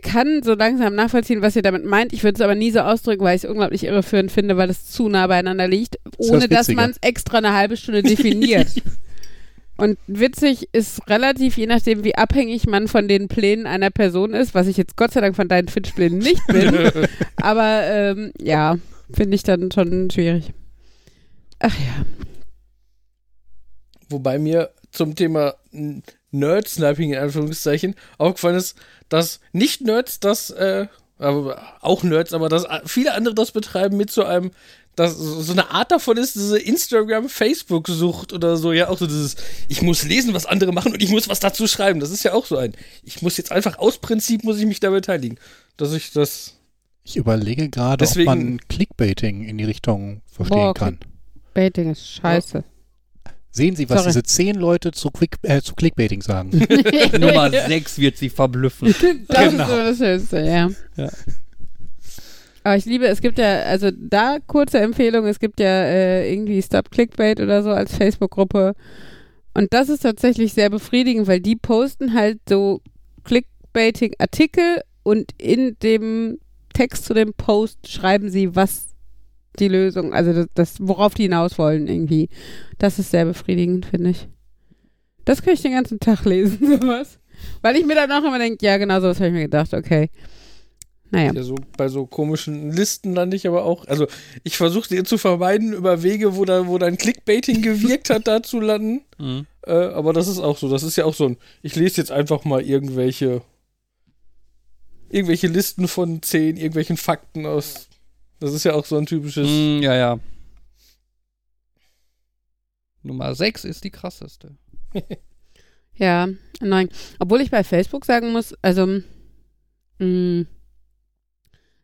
kann so langsam nachvollziehen, was ihr damit meint. Ich würde es aber nie so ausdrücken, weil ich es unglaublich irreführend finde, weil es zu nah beieinander liegt, das ohne dass Witzige. man es extra eine halbe Stunde definiert. Und witzig ist relativ, je nachdem, wie abhängig man von den Plänen einer Person ist, was ich jetzt Gott sei Dank von deinen Twitch-Plänen nicht bin. aber ähm, ja, finde ich dann schon schwierig. Ach ja. Wobei mir zum Thema Nerd-Sniping in Anführungszeichen aufgefallen ist, dass nicht Nerds das, äh, aber auch Nerds, aber dass viele andere das betreiben mit so einem, dass so eine Art davon ist, diese Instagram-Facebook-Sucht oder so, ja, auch so dieses, ich muss lesen, was andere machen und ich muss was dazu schreiben. Das ist ja auch so ein, ich muss jetzt einfach aus Prinzip, muss ich mich da beteiligen. Dass ich das, Ich überlege gerade, ob man Clickbaiting in die Richtung verstehen Boah, kann. Baiting ist scheiße. Sehen Sie, was Sorry. diese zehn Leute zu, Quick, äh, zu Clickbaiting sagen. Nummer 6 wird sie verblüffen. Das Genau. ist so das Schönste, ja. Ja. Aber ich liebe, es gibt ja, also da kurze Empfehlung, es gibt ja äh, irgendwie Stop Clickbait oder so als Facebook-Gruppe. Und das ist tatsächlich sehr befriedigend, weil die posten halt so Clickbaiting-Artikel und in dem Text zu dem Post schreiben sie, was die Lösung, also das, das worauf die hinaus wollen irgendwie. Das ist sehr befriedigend, finde ich. Das kann ich den ganzen Tag lesen, sowas. Weil ich mir dann auch immer denke, ja, genau sowas habe ich mir gedacht, okay. Naja. ja, so bei so komischen Listen lande ich aber auch, also ich versuche dir zu vermeiden, über Wege, wo da, wo dein Clickbaiting gewirkt hat, da zu landen. Mhm. Äh, aber das ist auch so. Das ist ja auch so ein. Ich lese jetzt einfach mal irgendwelche. Irgendwelche Listen von zehn, irgendwelchen Fakten aus. Das ist ja auch so ein typisches. Mm, ja, ja. Nummer 6 ist die krasseste. Ja, nein. Obwohl ich bei Facebook sagen muss, also mh,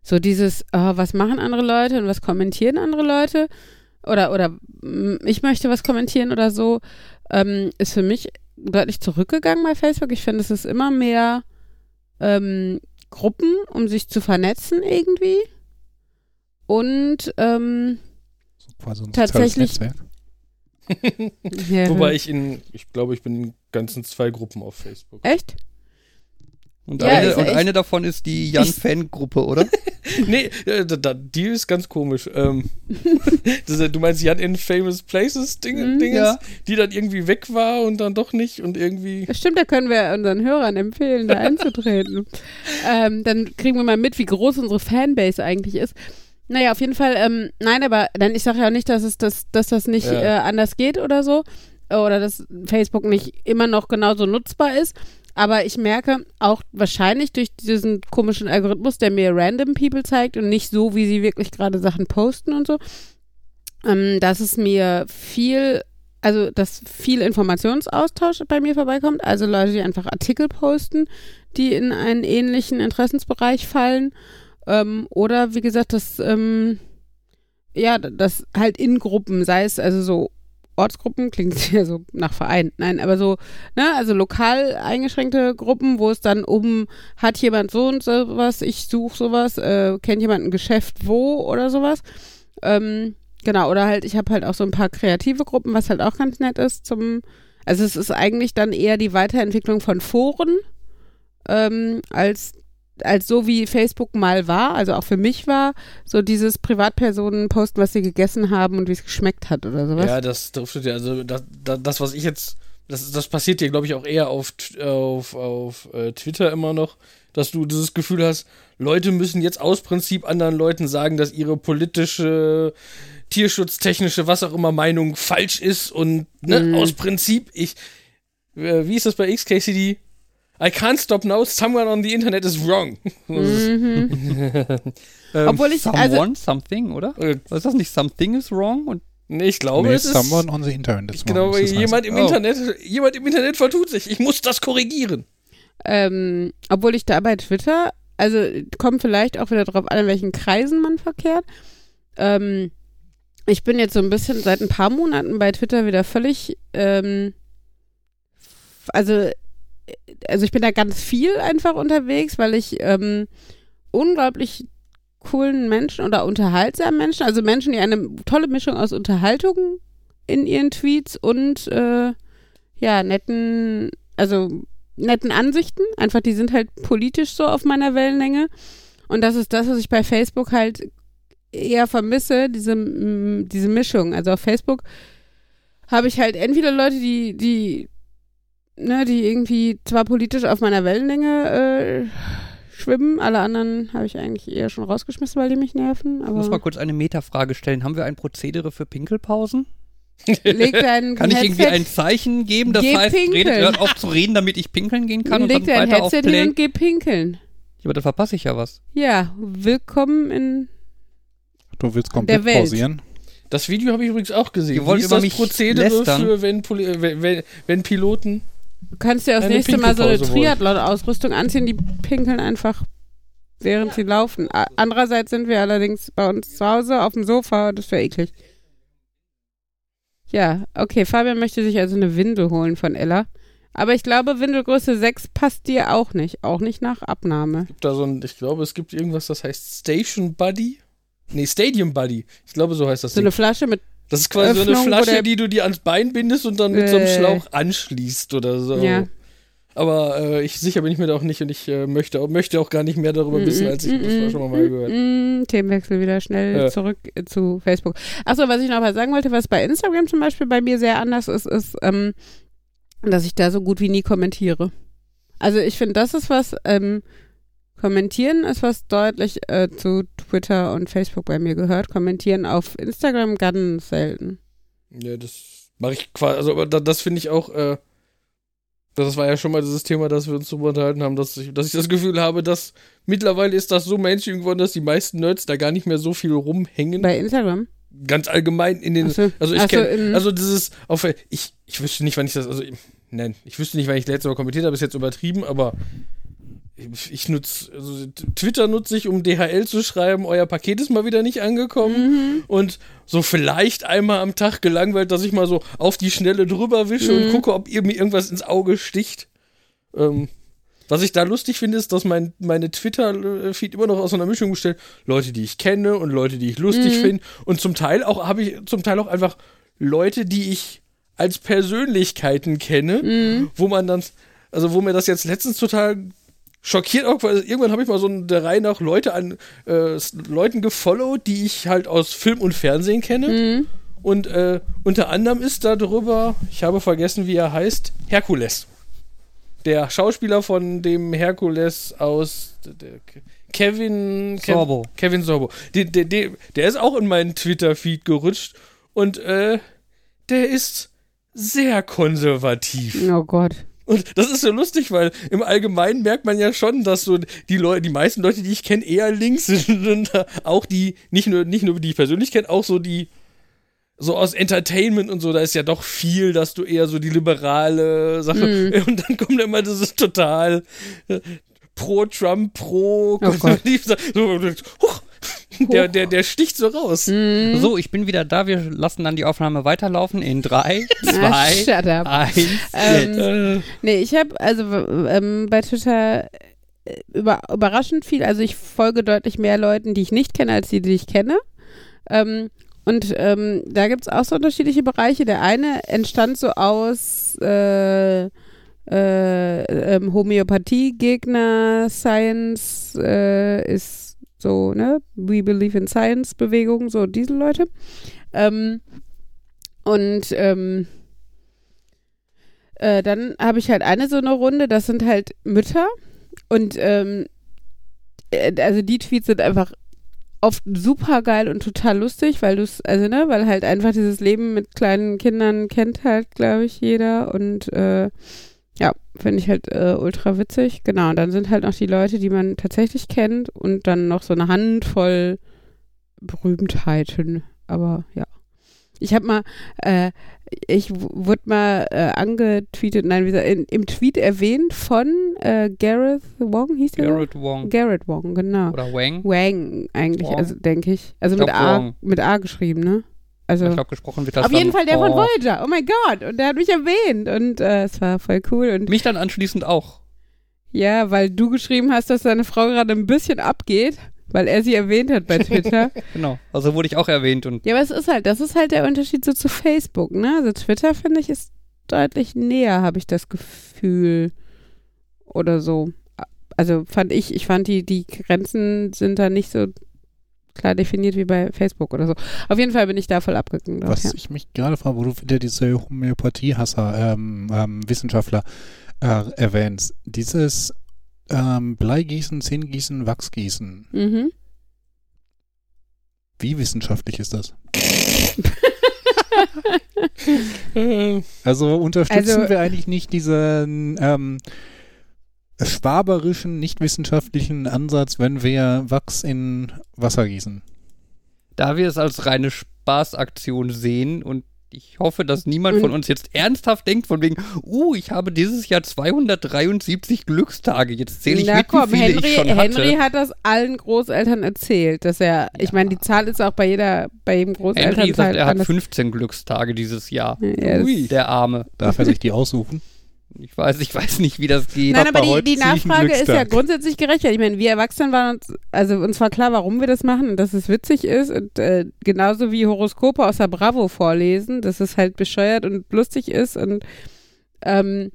so dieses, oh, was machen andere Leute und was kommentieren andere Leute oder oder mh, ich möchte was kommentieren oder so, ähm, ist für mich deutlich zurückgegangen bei Facebook. Ich finde, es ist immer mehr ähm, Gruppen, um sich zu vernetzen irgendwie. Und ähm, So quasi ein Tatsächlich- soziales Netzwerk. ja, Wobei ich in. Ich glaube, ich bin in ganzen zwei Gruppen auf Facebook. echt? Und, Ja, eine, und eine davon ist die Jan-Fan-Gruppe, oder? nee, äh, da, da, die ist ganz komisch. Ähm, das, ist- du meinst Jan in Famous Places Ding, Mhm, Dinges, ja. die dann irgendwie weg war und dann doch nicht und irgendwie. Das stimmt, da können wir unseren Hörern empfehlen, da einzutreten. ähm, dann kriegen wir mal mit, wie groß unsere Fanbase eigentlich ist. Naja, auf jeden Fall, ähm, nein, aber dann, ich sage ja auch nicht, dass es das, dass das nicht Ja. äh, anders geht oder so. Oder dass Facebook nicht immer noch genauso nutzbar ist. Aber ich merke auch wahrscheinlich durch diesen komischen Algorithmus, der mir random People zeigt und nicht so, wie sie wirklich gerade Sachen posten und so, ähm, dass es mir viel, also dass viel Informationsaustausch bei mir vorbeikommt. Also Leute, die einfach Artikel posten, die in einen ähnlichen Interessensbereich fallen. Ähm, oder wie gesagt, das, ähm, ja, das halt in Gruppen, sei es also so Ortsgruppen, klingt ja so nach Verein, nein, aber so, ne, also lokal eingeschränkte Gruppen, wo es dann um, hat jemand so und so was, ich suche sowas, äh, kennt jemand ein Geschäft wo oder sowas. Ähm, genau, oder halt, ich habe halt auch so ein paar kreative Gruppen, was halt auch ganz nett ist zum, also es ist eigentlich dann eher die Weiterentwicklung von Foren, ähm, als als so wie Facebook mal war, also auch für mich war, so dieses Privatpersonen posten, was sie gegessen haben und wie es geschmeckt hat oder sowas. Ja, das driftet ja. Also, das, das, was ich jetzt. Das, das passiert ja, glaube ich, auch eher auf, auf, auf äh, Twitter immer noch. dass du dieses Gefühl hast, Leute müssen jetzt aus Prinzip anderen Leuten sagen, dass ihre politische, tierschutztechnische, was auch immer Meinung falsch ist und ne, Mhm. aus Prinzip, ich, äh, wie ist das bei XKCD? I can't stop now, someone on the internet is wrong. Mhm. Ähm, Obwohl ich, also, Someone, something, oder? äh, Was ist das nicht? Something is wrong? Und nee, ich glaube, nee, es ist, someone on the internet. is genau, wrong, ist das jemand im Oh. Internet, jemand im Internet vertut sich. Ich muss das korrigieren. ähm, obwohl ich da bei Twitter, also kommt vielleicht auch wieder drauf an, in welchen Kreisen man verkehrt. Ähm, ich bin jetzt so ein bisschen seit ein paar Monaten bei Twitter wieder völlig, ähm, also, also ich bin da ganz viel einfach unterwegs, weil ich ähm, unglaublich coolen Menschen oder unterhaltsamen Menschen, also Menschen, die eine tolle Mischung aus Unterhaltung in ihren Tweets und äh, ja, netten, also netten Ansichten. Einfach, die sind halt politisch so auf meiner Wellenlänge. Und das ist das, was ich bei Facebook halt eher vermisse, diese, diese Mischung. Also auf Facebook habe ich halt entweder Leute, die, die, ne, die irgendwie zwar politisch auf meiner Wellenlänge äh, schwimmen, alle anderen habe ich eigentlich eher schon rausgeschmissen, weil die mich nerven. ich muss mal kurz eine Metafrage stellen. Haben wir ein Prozedere für Pinkelpausen? leg dein Kann ich Headset, irgendwie ein Zeichen geben, das Geh heißt, redet, pinkeln. hört auf zu reden, damit ich pinkeln gehen kann und leg dann dein weiter auf Headset hin Play? und geh pinkeln. Ja, aber da verpasse ich ja was. Ja, willkommen in Du willst komplett Der Welt. pausieren? Das Video habe ich übrigens auch gesehen. Ihr wollt Wie ist über das mich Prozedere lästern? für, wenn, Poli äh, wenn, wenn, wenn Piloten. Du kannst dir das Eine nächste Mal so eine. Triathlon-Ausrüstung anziehen, die pinkeln einfach, während sie laufen. Andererseits sind wir allerdings bei uns zu Hause auf dem Sofa, das wäre eklig. Ja, okay, Fabian möchte sich also eine Windel holen von Ella. Aber ich glaube, Windelgröße 6 passt dir auch nicht, auch nicht nach Abnahme. Gibt da so ein, ich glaube, es gibt irgendwas, das heißt Station Buddy. Nee, Stadium Buddy. Ich glaube, so heißt das. So Ding. eine Flasche mit, das ist quasi so Öffnung, eine wo Flasche, die du dir ans Bein bindest und dann mit so einem Äh. Schlauch anschließt oder so. ja. Aber äh, ich sicher bin ich mir da auch nicht und ich äh, möchte, auch, möchte auch gar nicht mehr darüber wissen, als ich das war schon mal gehört. Mm, Themenwechsel wieder schnell Ja. zurück äh, zu Facebook. Achso, was ich noch mal sagen wollte, was bei Instagram zum Beispiel bei mir sehr anders ist, ist, ähm, dass ich da so gut wie nie kommentiere. Also ich finde, das ist was, ähm, kommentieren ist was deutlich äh, zu Twitter und Facebook bei mir gehört. Kommentieren auf Instagram ganz selten. Ja, das mache ich quasi, also aber da, das finde ich auch, äh, das war ja schon mal dieses Thema, dass wir uns darüber unterhalten haben, dass ich, dass ich das Gefühl habe, dass mittlerweile ist das so Mainstream geworden, dass die meisten Nerds da gar nicht mehr so viel rumhängen. Bei Instagram? Ganz allgemein in den, Achso, also ich so, kenne, in- also dieses, auf, ich, ich wüsste nicht, wann ich das, also, nein, ich wüsste nicht, wann ich letztes Mal kommentiert habe, ist jetzt übertrieben, aber ich, nutze, also Twitter nutze ich, um DHL zu schreiben, euer Paket ist mal wieder nicht angekommen Mhm. und so vielleicht einmal am Tag gelangweilt, dass ich mal so auf die Schnelle drüber wische und Mhm. gucke, ob ihr mir irgendwas ins Auge sticht. Ähm, was ich da lustig finde, ist, dass mein, meine Twitter-Feed immer noch aus einer Mischung besteht. Leute, die ich kenne und Leute, die ich lustig Mhm. finde. Und zum Teil auch habe ich zum Teil auch einfach Leute, die ich als Persönlichkeiten kenne, Mhm. wo man dann, also wo mir das jetzt letztens total schockiert auch, weil irgendwann habe ich mal so der Reihe nach Leute an äh, Leuten gefollowt, die ich halt aus Film und Fernsehen kenne. Mhm. Und äh, unter anderem ist da drüber, ich habe vergessen, wie er heißt, Herkules. Der Schauspieler von dem Herkules aus der, Kevin Kev- Sorbo. Kevin Sorbo. Der, der, der, der ist auch in meinen Twitter-Feed gerutscht und äh, der ist sehr konservativ. Oh Gott. Und das ist so lustig, weil im Allgemeinen merkt man ja schon, dass so die Leute, die meisten Leute, die ich kenne, eher links sind und auch die, nicht nur, nicht nur die ich persönlich kenne, auch so die, so aus Entertainment und so, da ist ja doch viel, dass du eher so die liberale Sache, Mhm. und dann kommt immer dieses total äh, pro Trump, pro Oh so, huch, der, der, der sticht so raus. Mhm. So, ich bin wieder da. Wir lassen dann die Aufnahme weiterlaufen in drei, Ah, zwei, shut up. eins. Ähm. Äh, Nee, ich habe also ähm, bei Twitter äh, über, überraschend viel, also ich folge deutlich mehr Leuten, die ich nicht kenne, als die, die ich kenne. Ähm, und ähm, da gibt es auch so unterschiedliche Bereiche. Der eine entstand so aus äh, äh, ähm, Homöopathie-Gegner, Science äh, ist so, ne? We Believe in Science-Bewegung, so diese Leute. Ähm, und ähm, äh, dann habe ich halt eine so eine Runde, das sind halt Mütter, und ähm, äh, also die Tweets sind einfach oft super geil und total lustig, weil du es, also ne, weil halt einfach dieses Leben mit kleinen Kindern kennt halt, glaube ich, jeder und äh, ja, finde ich halt äh, ultra witzig. Genau, und dann sind halt noch die Leute, die man tatsächlich kennt und dann noch so eine Handvoll Berühmtheiten. Aber ja. Ich habe mal, äh, ich wurde mal äh, angetweetet, nein, wie gesagt, in, im Tweet erwähnt von äh, Gareth Wong, hieß der? Garrett Wong. Gareth Wong, genau. Oder Wang. Wang eigentlich, Wong. also denke ich. Also Ich mit A, Wong. mit A geschrieben, ne? Also Ich glaube, gesprochen wird das auf jeden Fall der von Wong. Voyager. Oh mein Gott, und der hat mich erwähnt und äh, es war voll cool und Mich dann anschließend auch. ja, weil du geschrieben hast, dass seine Frau gerade ein bisschen abgeht, weil er sie erwähnt hat bei Twitter. Genau. Also wurde ich auch erwähnt und ja, aber es ist halt, das ist halt der Unterschied so zu Facebook, ne? Also Twitter finde ich ist deutlich näher, habe ich das Gefühl oder so. Also fand ich, ich fand die die Grenzen sind da nicht so klar definiert wie bei Facebook oder so. Auf jeden Fall bin ich da voll abgegangen. Was ja. ich mich gerade frage, wo du wieder diese Homöopathie-Hasser, ähm, ähm, Wissenschaftler äh, erwähnst, dieses ähm, Bleigießen, Zinngießen, Wachsgießen, Mhm. wie wissenschaftlich ist das? Also unterstützen Also- wir eigentlich nicht diesen ähm, schwaberischen, nicht wissenschaftlichen Ansatz, wenn wir Wachs in Wasser gießen? da wir es als reine Spaßaktion sehen und ich hoffe, dass niemand von uns jetzt ernsthaft denkt, von wegen, uh, ich habe dieses Jahr 273 Glückstage. Jetzt zähle ich Na mit, komm, wie viele Henry, ich schon hatte. Henry hat das allen Großeltern erzählt, dass er, ich meine, die Zahl ist auch bei jeder, bei jedem Henry Großelternteil sagt, er hat anders. 15 Glückstage dieses Jahr. Ja, das- Ui, der Arme. Darf er sich die aussuchen? Ich weiß, ich weiß nicht, wie das geht. Nein, Papa, aber die, die Nachfrage ist ja grundsätzlich gerechtfertigt. Ich meine, wir Erwachsenen waren uns, also uns war klar, warum wir das machen und dass es witzig ist und äh, genauso wie Horoskope aus der Bravo vorlesen, dass es halt bescheuert und lustig ist und ähm,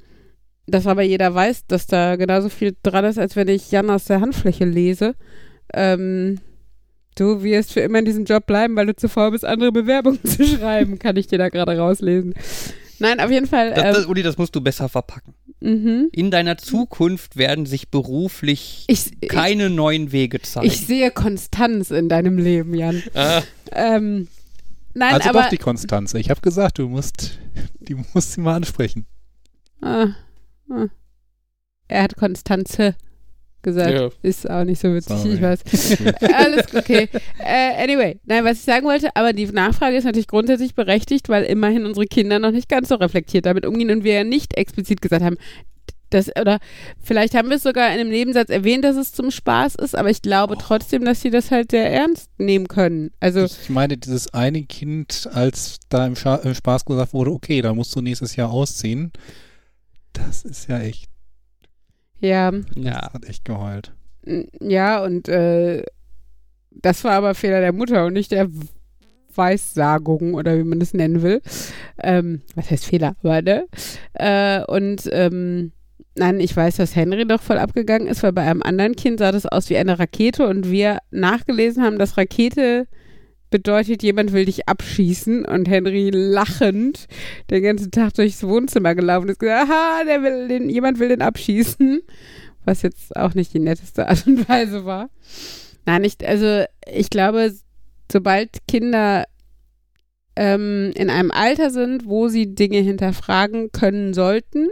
dass aber jeder weiß, dass da genauso viel dran ist, als wenn ich Jan aus der Handfläche lese. Ähm, du wirst für immer in diesem Job bleiben, weil du zu faul bist, andere Bewerbungen zu schreiben, kann ich dir da gerade rauslesen. Nein, auf jeden Fall. Das, Ähm, das, Uli, das musst du besser verpacken. mhm. In deiner Zukunft werden sich beruflich ich, ich, keine neuen Wege zeigen. ich sehe Konstanz in deinem Leben, Jan. Ah, Ähm, nein, also aber doch die Konstanze. Ich habe gesagt, du musst, die musst sie mal ansprechen. ah, ah. er hat Konstanze gesagt. Ja. Ist auch nicht so witzig, Sorry. ich weiß. Alles okay. Äh, anyway, nein, was ich sagen wollte, aber die Nachfrage ist natürlich grundsätzlich berechtigt, weil immerhin unsere Kinder noch nicht ganz so reflektiert damit umgehen und wir ja nicht explizit gesagt haben, das, oder vielleicht haben wir es sogar in einem Nebensatz erwähnt, dass es zum Spaß ist, aber ich glaube trotzdem, dass sie das halt sehr ernst nehmen können. Also, Ich meine, dieses eine Kind, als da im, Scha im Spaß gesagt wurde, okay, da musst du nächstes Jahr ausziehen, das ist ja echt, ja, ja. das hat echt geheult. ja, und äh, das war aber Fehler der Mutter und nicht der Weissagung oder wie man das nennen will. Ähm, was heißt Fehler? Aber, ne? Äh, und ähm, nein, ich weiß, dass Henry doch voll abgegangen ist, weil bei einem anderen Kind sah das aus wie eine Rakete und wir nachgelesen haben, dass Rakete bedeutet, jemand will dich abschießen und Henry lachend den ganzen Tag durchs Wohnzimmer gelaufen ist, gesagt, aha, der will den, jemand will den abschießen, was jetzt auch nicht die netteste Art und Weise war. Nein, ich, also ich glaube, sobald Kinder ähm, in einem Alter sind, wo sie Dinge hinterfragen können sollten,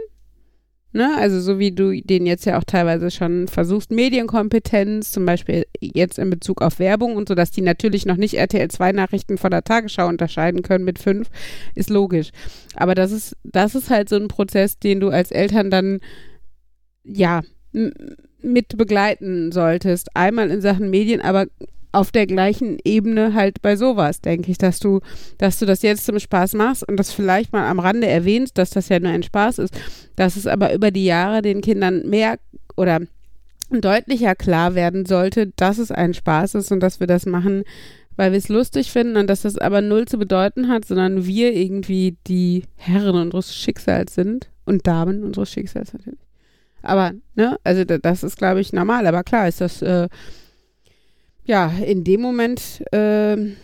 ne, also so wie du den jetzt ja auch teilweise schon versuchst, Medienkompetenz, zum Beispiel jetzt in Bezug auf Werbung und so, dass die natürlich noch nicht RTL 2 Nachrichten von der Tagesschau unterscheiden können mit fünf, ist logisch. Aber das ist, das ist halt so ein Prozess, den du als Eltern dann, ja, mit begleiten solltest. Einmal in Sachen Medien, aber auf der gleichen Ebene halt bei sowas, denke ich, dass du, dass du das jetzt zum Spaß machst und das vielleicht mal am Rande erwähnst, dass das ja nur ein Spaß ist, dass es aber über die Jahre den Kindern mehr oder deutlicher klar werden sollte, dass es ein Spaß ist und dass wir das machen, weil wir es lustig finden und dass das aber null zu bedeuten hat, sondern wir irgendwie die Herren unseres Schicksals sind und Damen unseres Schicksals natürlich. Aber, ne, also da- das ist, glaube ich, normal. Aber klar ist das, äh, ja, in dem Moment, ähm,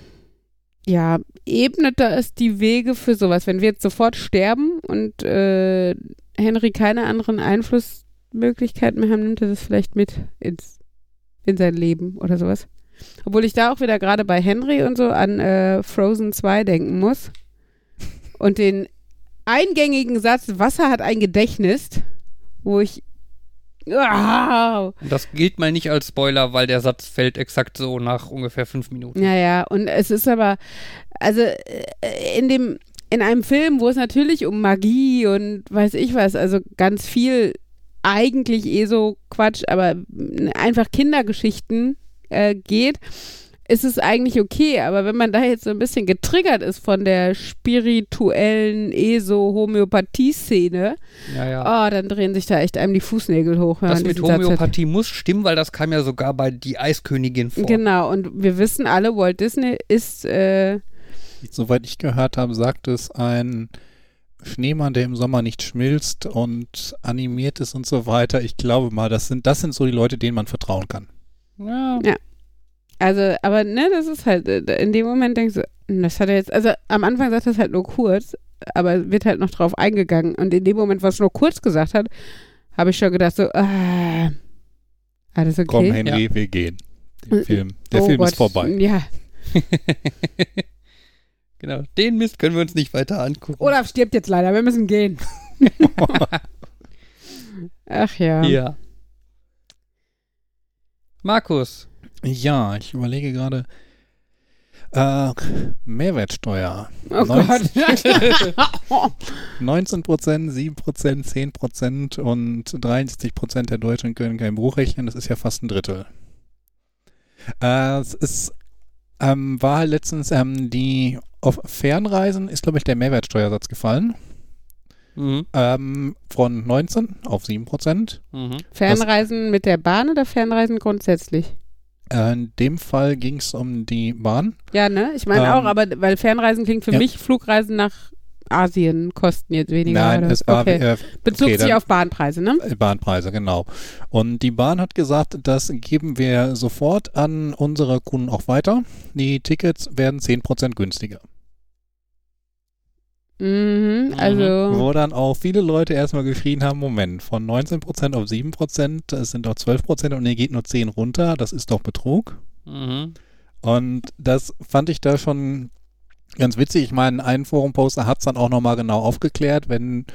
ja, ebnet da es die Wege für sowas. Wenn wir jetzt sofort sterben und äh, Henry keine anderen Einfluss Möglichkeiten mehr haben, nimmt er das vielleicht mit ins, in sein Leben oder sowas. Obwohl ich da auch wieder gerade bei Henry und so an äh, Frozen 2 denken muss. Und den eingängigen Satz, Wasser hat ein Gedächtnis, wo ich. Das gilt mal nicht als Spoiler, weil der Satz fällt exakt so nach ungefähr fünf Minuten. Ja, ja, und es ist aber, also äh, in dem, in einem Film, wo es natürlich um Magie und weiß ich was, also ganz viel eigentlich eh so Quatsch, aber einfach Kindergeschichten äh, geht, ist es eigentlich okay. Aber wenn man da jetzt so ein bisschen getriggert ist von der spirituellen ESO-Homöopathie-Szene, Ja, ja. oh, dann drehen sich da echt einem die Fußnägel hoch. das mit. Homöopathie muss stimmen, weil das kam ja sogar bei Die Eiskönigin vor. Genau, und wir wissen alle, Walt Disney ist äh, Soweit ich gehört habe, sagt es ein Schneemann, der im Sommer nicht schmilzt und animiert ist und so weiter. Ich glaube mal, das sind, das sind so die Leute, denen man vertrauen kann. Ja. Also, aber ne, das ist halt, äh, in dem Moment denkst du, das hat er jetzt, also am Anfang sagt er es halt nur kurz, aber wird halt noch drauf eingegangen. Und in dem Moment, was er nur kurz gesagt hat, habe ich schon gedacht, so, ah, alles okay. Komm, Henry, wir gehen. Den Äh, Film. Der Oh Film Gott, ist vorbei. Ja. genau. Den Mist können wir uns nicht weiter angucken. Olaf stirbt jetzt leider, wir müssen gehen. Ach ja. Ja. Markus. Ja, ich überlege gerade. Äh, Mehrwertsteuer. Oh 19, Gott. 19 Prozent, 7 Prozent, 10 Prozent und 63 Prozent der Deutschen können kein Buch rechnen. Das ist ja fast ein Drittel. Äh, es ist, ähm, war halt letztens ähm, die auf Fernreisen ist, glaube ich, der Mehrwertsteuersatz gefallen. Mhm. Ähm, von 19 auf 7 Prozent. Mhm. Fernreisen mit der Bahn oder Fernreisen grundsätzlich? Äh, in dem Fall ging es um die Bahn. Ja, ne? Ich meine Ähm, auch, aber weil Fernreisen klingt für ja. mich, Flugreisen nach Asien kosten jetzt weniger. Nein, oder? es war okay. äh, Bezug okay, sich auf Bahnpreise, ne? Äh, Bahnpreise, genau. Und die Bahn hat gesagt, das geben wir sofort an unsere Kunden auch weiter. Die Tickets werden 10% günstiger. Mhm, also. Wo dann auch viele Leute erstmal geschrien haben, Moment, von 19% auf 7%, das sind doch 12% und ihr geht nur 10 runter, das ist doch Betrug. Mhm. Und das fand ich da schon ganz witzig. Ich meine, ein Forum-Poster hat es dann auch nochmal genau aufgeklärt. Wenn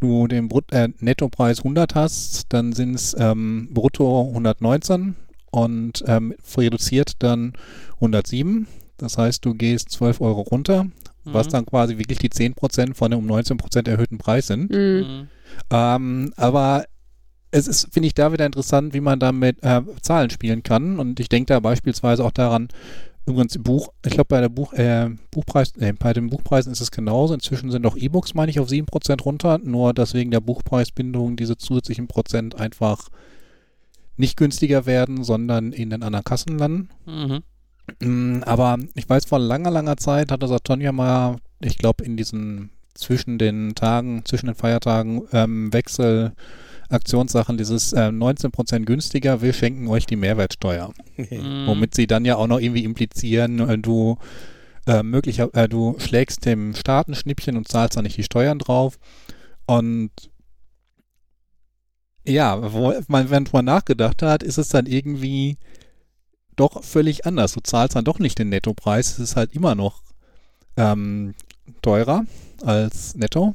du den Brut äh, Nettopreis 100 hast, dann sind es ähm, brutto 119 und ähm, reduziert dann 107. Das heißt, du gehst 12 Euro runter, was Mhm. dann quasi wirklich die 10% von dem um 19% erhöhten Preis sind. Mhm. Mhm. Ähm, aber es ist, finde ich, da wieder interessant, wie man da mit äh, Zahlen spielen kann. Und ich denke da beispielsweise auch daran, übrigens Buch, ich glaube bei der Buch, äh, Buchpreis, äh, bei den Buchpreisen ist es genauso. Inzwischen sind auch E-Books, meine ich, auf 7% runter, nur dass wegen der Buchpreisbindung diese zusätzlichen Prozent einfach nicht günstiger werden, sondern in den anderen Kassen landen. Mhm. Mm, Aber ich weiß, vor langer, langer Zeit hatte Saturnia mal, ich glaube, in diesen zwischen den Tagen, zwischen den Feiertagen ähm, Wechselaktionssachen dieses äh, 19% günstiger, wir schenken euch die Mehrwertsteuer. Mhm. Womit sie dann ja auch noch irgendwie implizieren, äh, du äh, möglicher, äh, du schlägst dem Staat ein Schnippchen und zahlst dann nicht die Steuern drauf. Und ja, wo man, wenn man nachgedacht hat, ist es dann irgendwie doch völlig anders. Du zahlst dann doch nicht den Nettopreis. Es ist halt immer noch ähm, teurer als netto.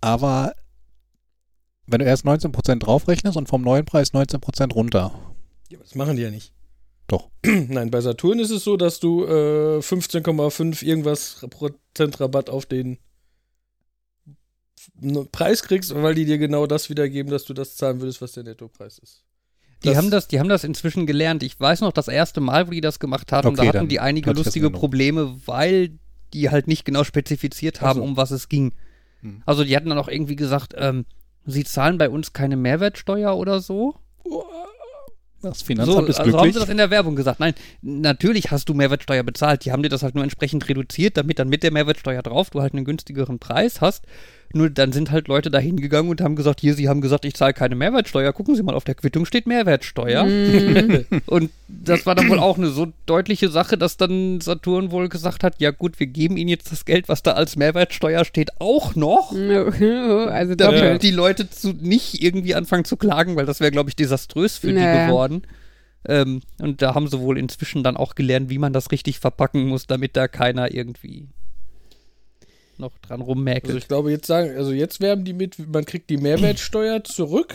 Aber wenn du erst 19% draufrechnest und vom neuen Preis 19% runter. Ja, das machen die ja nicht. Doch. Nein, bei Saturn ist es so, dass du äh, 15,5 irgendwas Prozent Rabatt auf den Preis kriegst, weil die dir genau das wiedergeben, dass du das zahlen würdest, was der Nettopreis ist. Die haben das, die haben das inzwischen gelernt. Ich weiß noch, das erste Mal, wo die das gemacht hatten, Okay, da hatten die einige lustige. Probleme, weil die halt nicht genau spezifiziert haben, so. um was es ging. Hm. Also die hatten dann auch irgendwie gesagt, ähm, sie zahlen bei uns keine Mehrwertsteuer oder so. Das So, Finanzamt ist also haben glücklich. sie das in der Werbung gesagt. Nein, natürlich hast du Mehrwertsteuer bezahlt. Die haben dir das halt nur entsprechend reduziert, damit dann mit der Mehrwertsteuer drauf du halt einen günstigeren Preis hast. Nur dann sind halt Leute da hingegangen und haben gesagt, hier, sie haben gesagt, ich zahle keine Mehrwertsteuer. Gucken Sie mal, auf der Quittung steht Mehrwertsteuer. Mm, Und das war dann wohl auch eine so deutliche Sache, dass dann Saturn wohl gesagt hat, ja gut, wir geben Ihnen jetzt das Geld, was da als Mehrwertsteuer steht, auch noch. also Damit doppelt. die Leute zu, nicht irgendwie anfangen zu klagen, weil das wäre, glaube ich, desaströs für die Naja. geworden. Ähm, und da haben sie wohl inzwischen dann auch gelernt, wie man das richtig verpacken muss, damit da keiner irgendwie noch dran Also rummäkelt. ich glaube, jetzt sagen, also jetzt werben die mit, man kriegt die Mehrwertsteuer zurück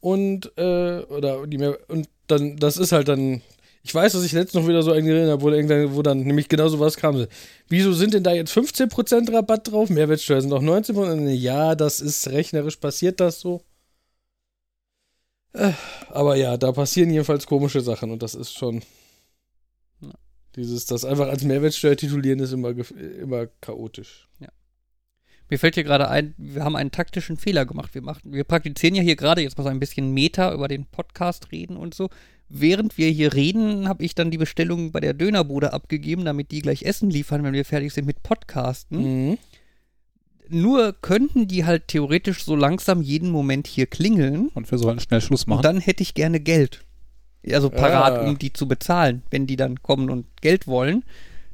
und äh, oder die Mehr und dann, das ist halt dann. Ich weiß, dass ich letztens noch wieder so einen gesehen habe, wo, wo dann nämlich genau so was kam. Wieso sind denn da jetzt 15% Rabatt drauf? Mehrwertsteuer sind noch 19%. Ja, das ist rechnerisch passiert das so. Äh, Aber ja, da passieren jedenfalls komische Sachen und das ist schon. Ja. Dieses, das einfach als Mehrwertsteuer titulieren, ist immer, immer chaotisch. Mir fällt hier gerade ein, wir haben einen taktischen Fehler gemacht. Wir, machen, wir praktizieren ja hier gerade jetzt mal so ein bisschen Meta über den Podcast reden und so. Während wir hier reden, habe ich dann die Bestellung bei der Dönerbude abgegeben, damit die gleich Essen liefern, wenn wir fertig sind mit Podcasten. Mhm. Nur könnten die halt theoretisch so langsam jeden Moment hier klingeln. Und wir sollen schnell Schluss machen. Und dann hätte ich gerne Geld. Also parat, Ah. um die zu bezahlen, wenn die dann kommen und Geld wollen.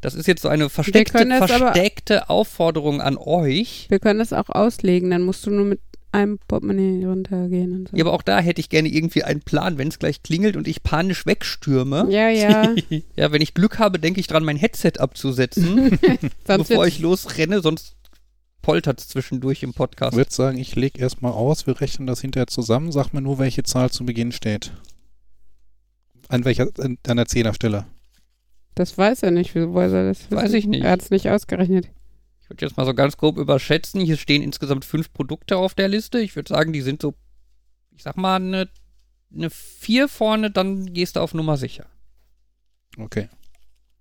Das ist jetzt so eine versteckte, das aber- versteckte Aufforderung an euch. Wir können das auch auslegen, dann musst du nur mit einem Portemonnaie runtergehen und so. Ja, aber auch da hätte ich gerne irgendwie einen Plan, wenn es gleich klingelt und ich panisch wegstürme. ja, ja. Ja, wenn ich Glück habe, denke ich dran, mein Headset abzusetzen, bevor ich losrenne, sonst poltert es zwischendurch im Podcast. Ich würde sagen, ich lege erstmal aus, wir rechnen das hinterher zusammen. Sag mir nur, welche Zahl zu Beginn steht. An welcher, an, der Zehnerstelle. Das weiß er nicht. Wieso soll er das? Weiß ich nicht. Er hat es nicht ausgerechnet. Ich würde jetzt mal so ganz grob überschätzen. Hier stehen insgesamt fünf Produkte auf der Liste. Ich würde sagen, die sind so, ich sag mal, eine, eine vier vorne, dann gehst du auf Nummer sicher. Okay.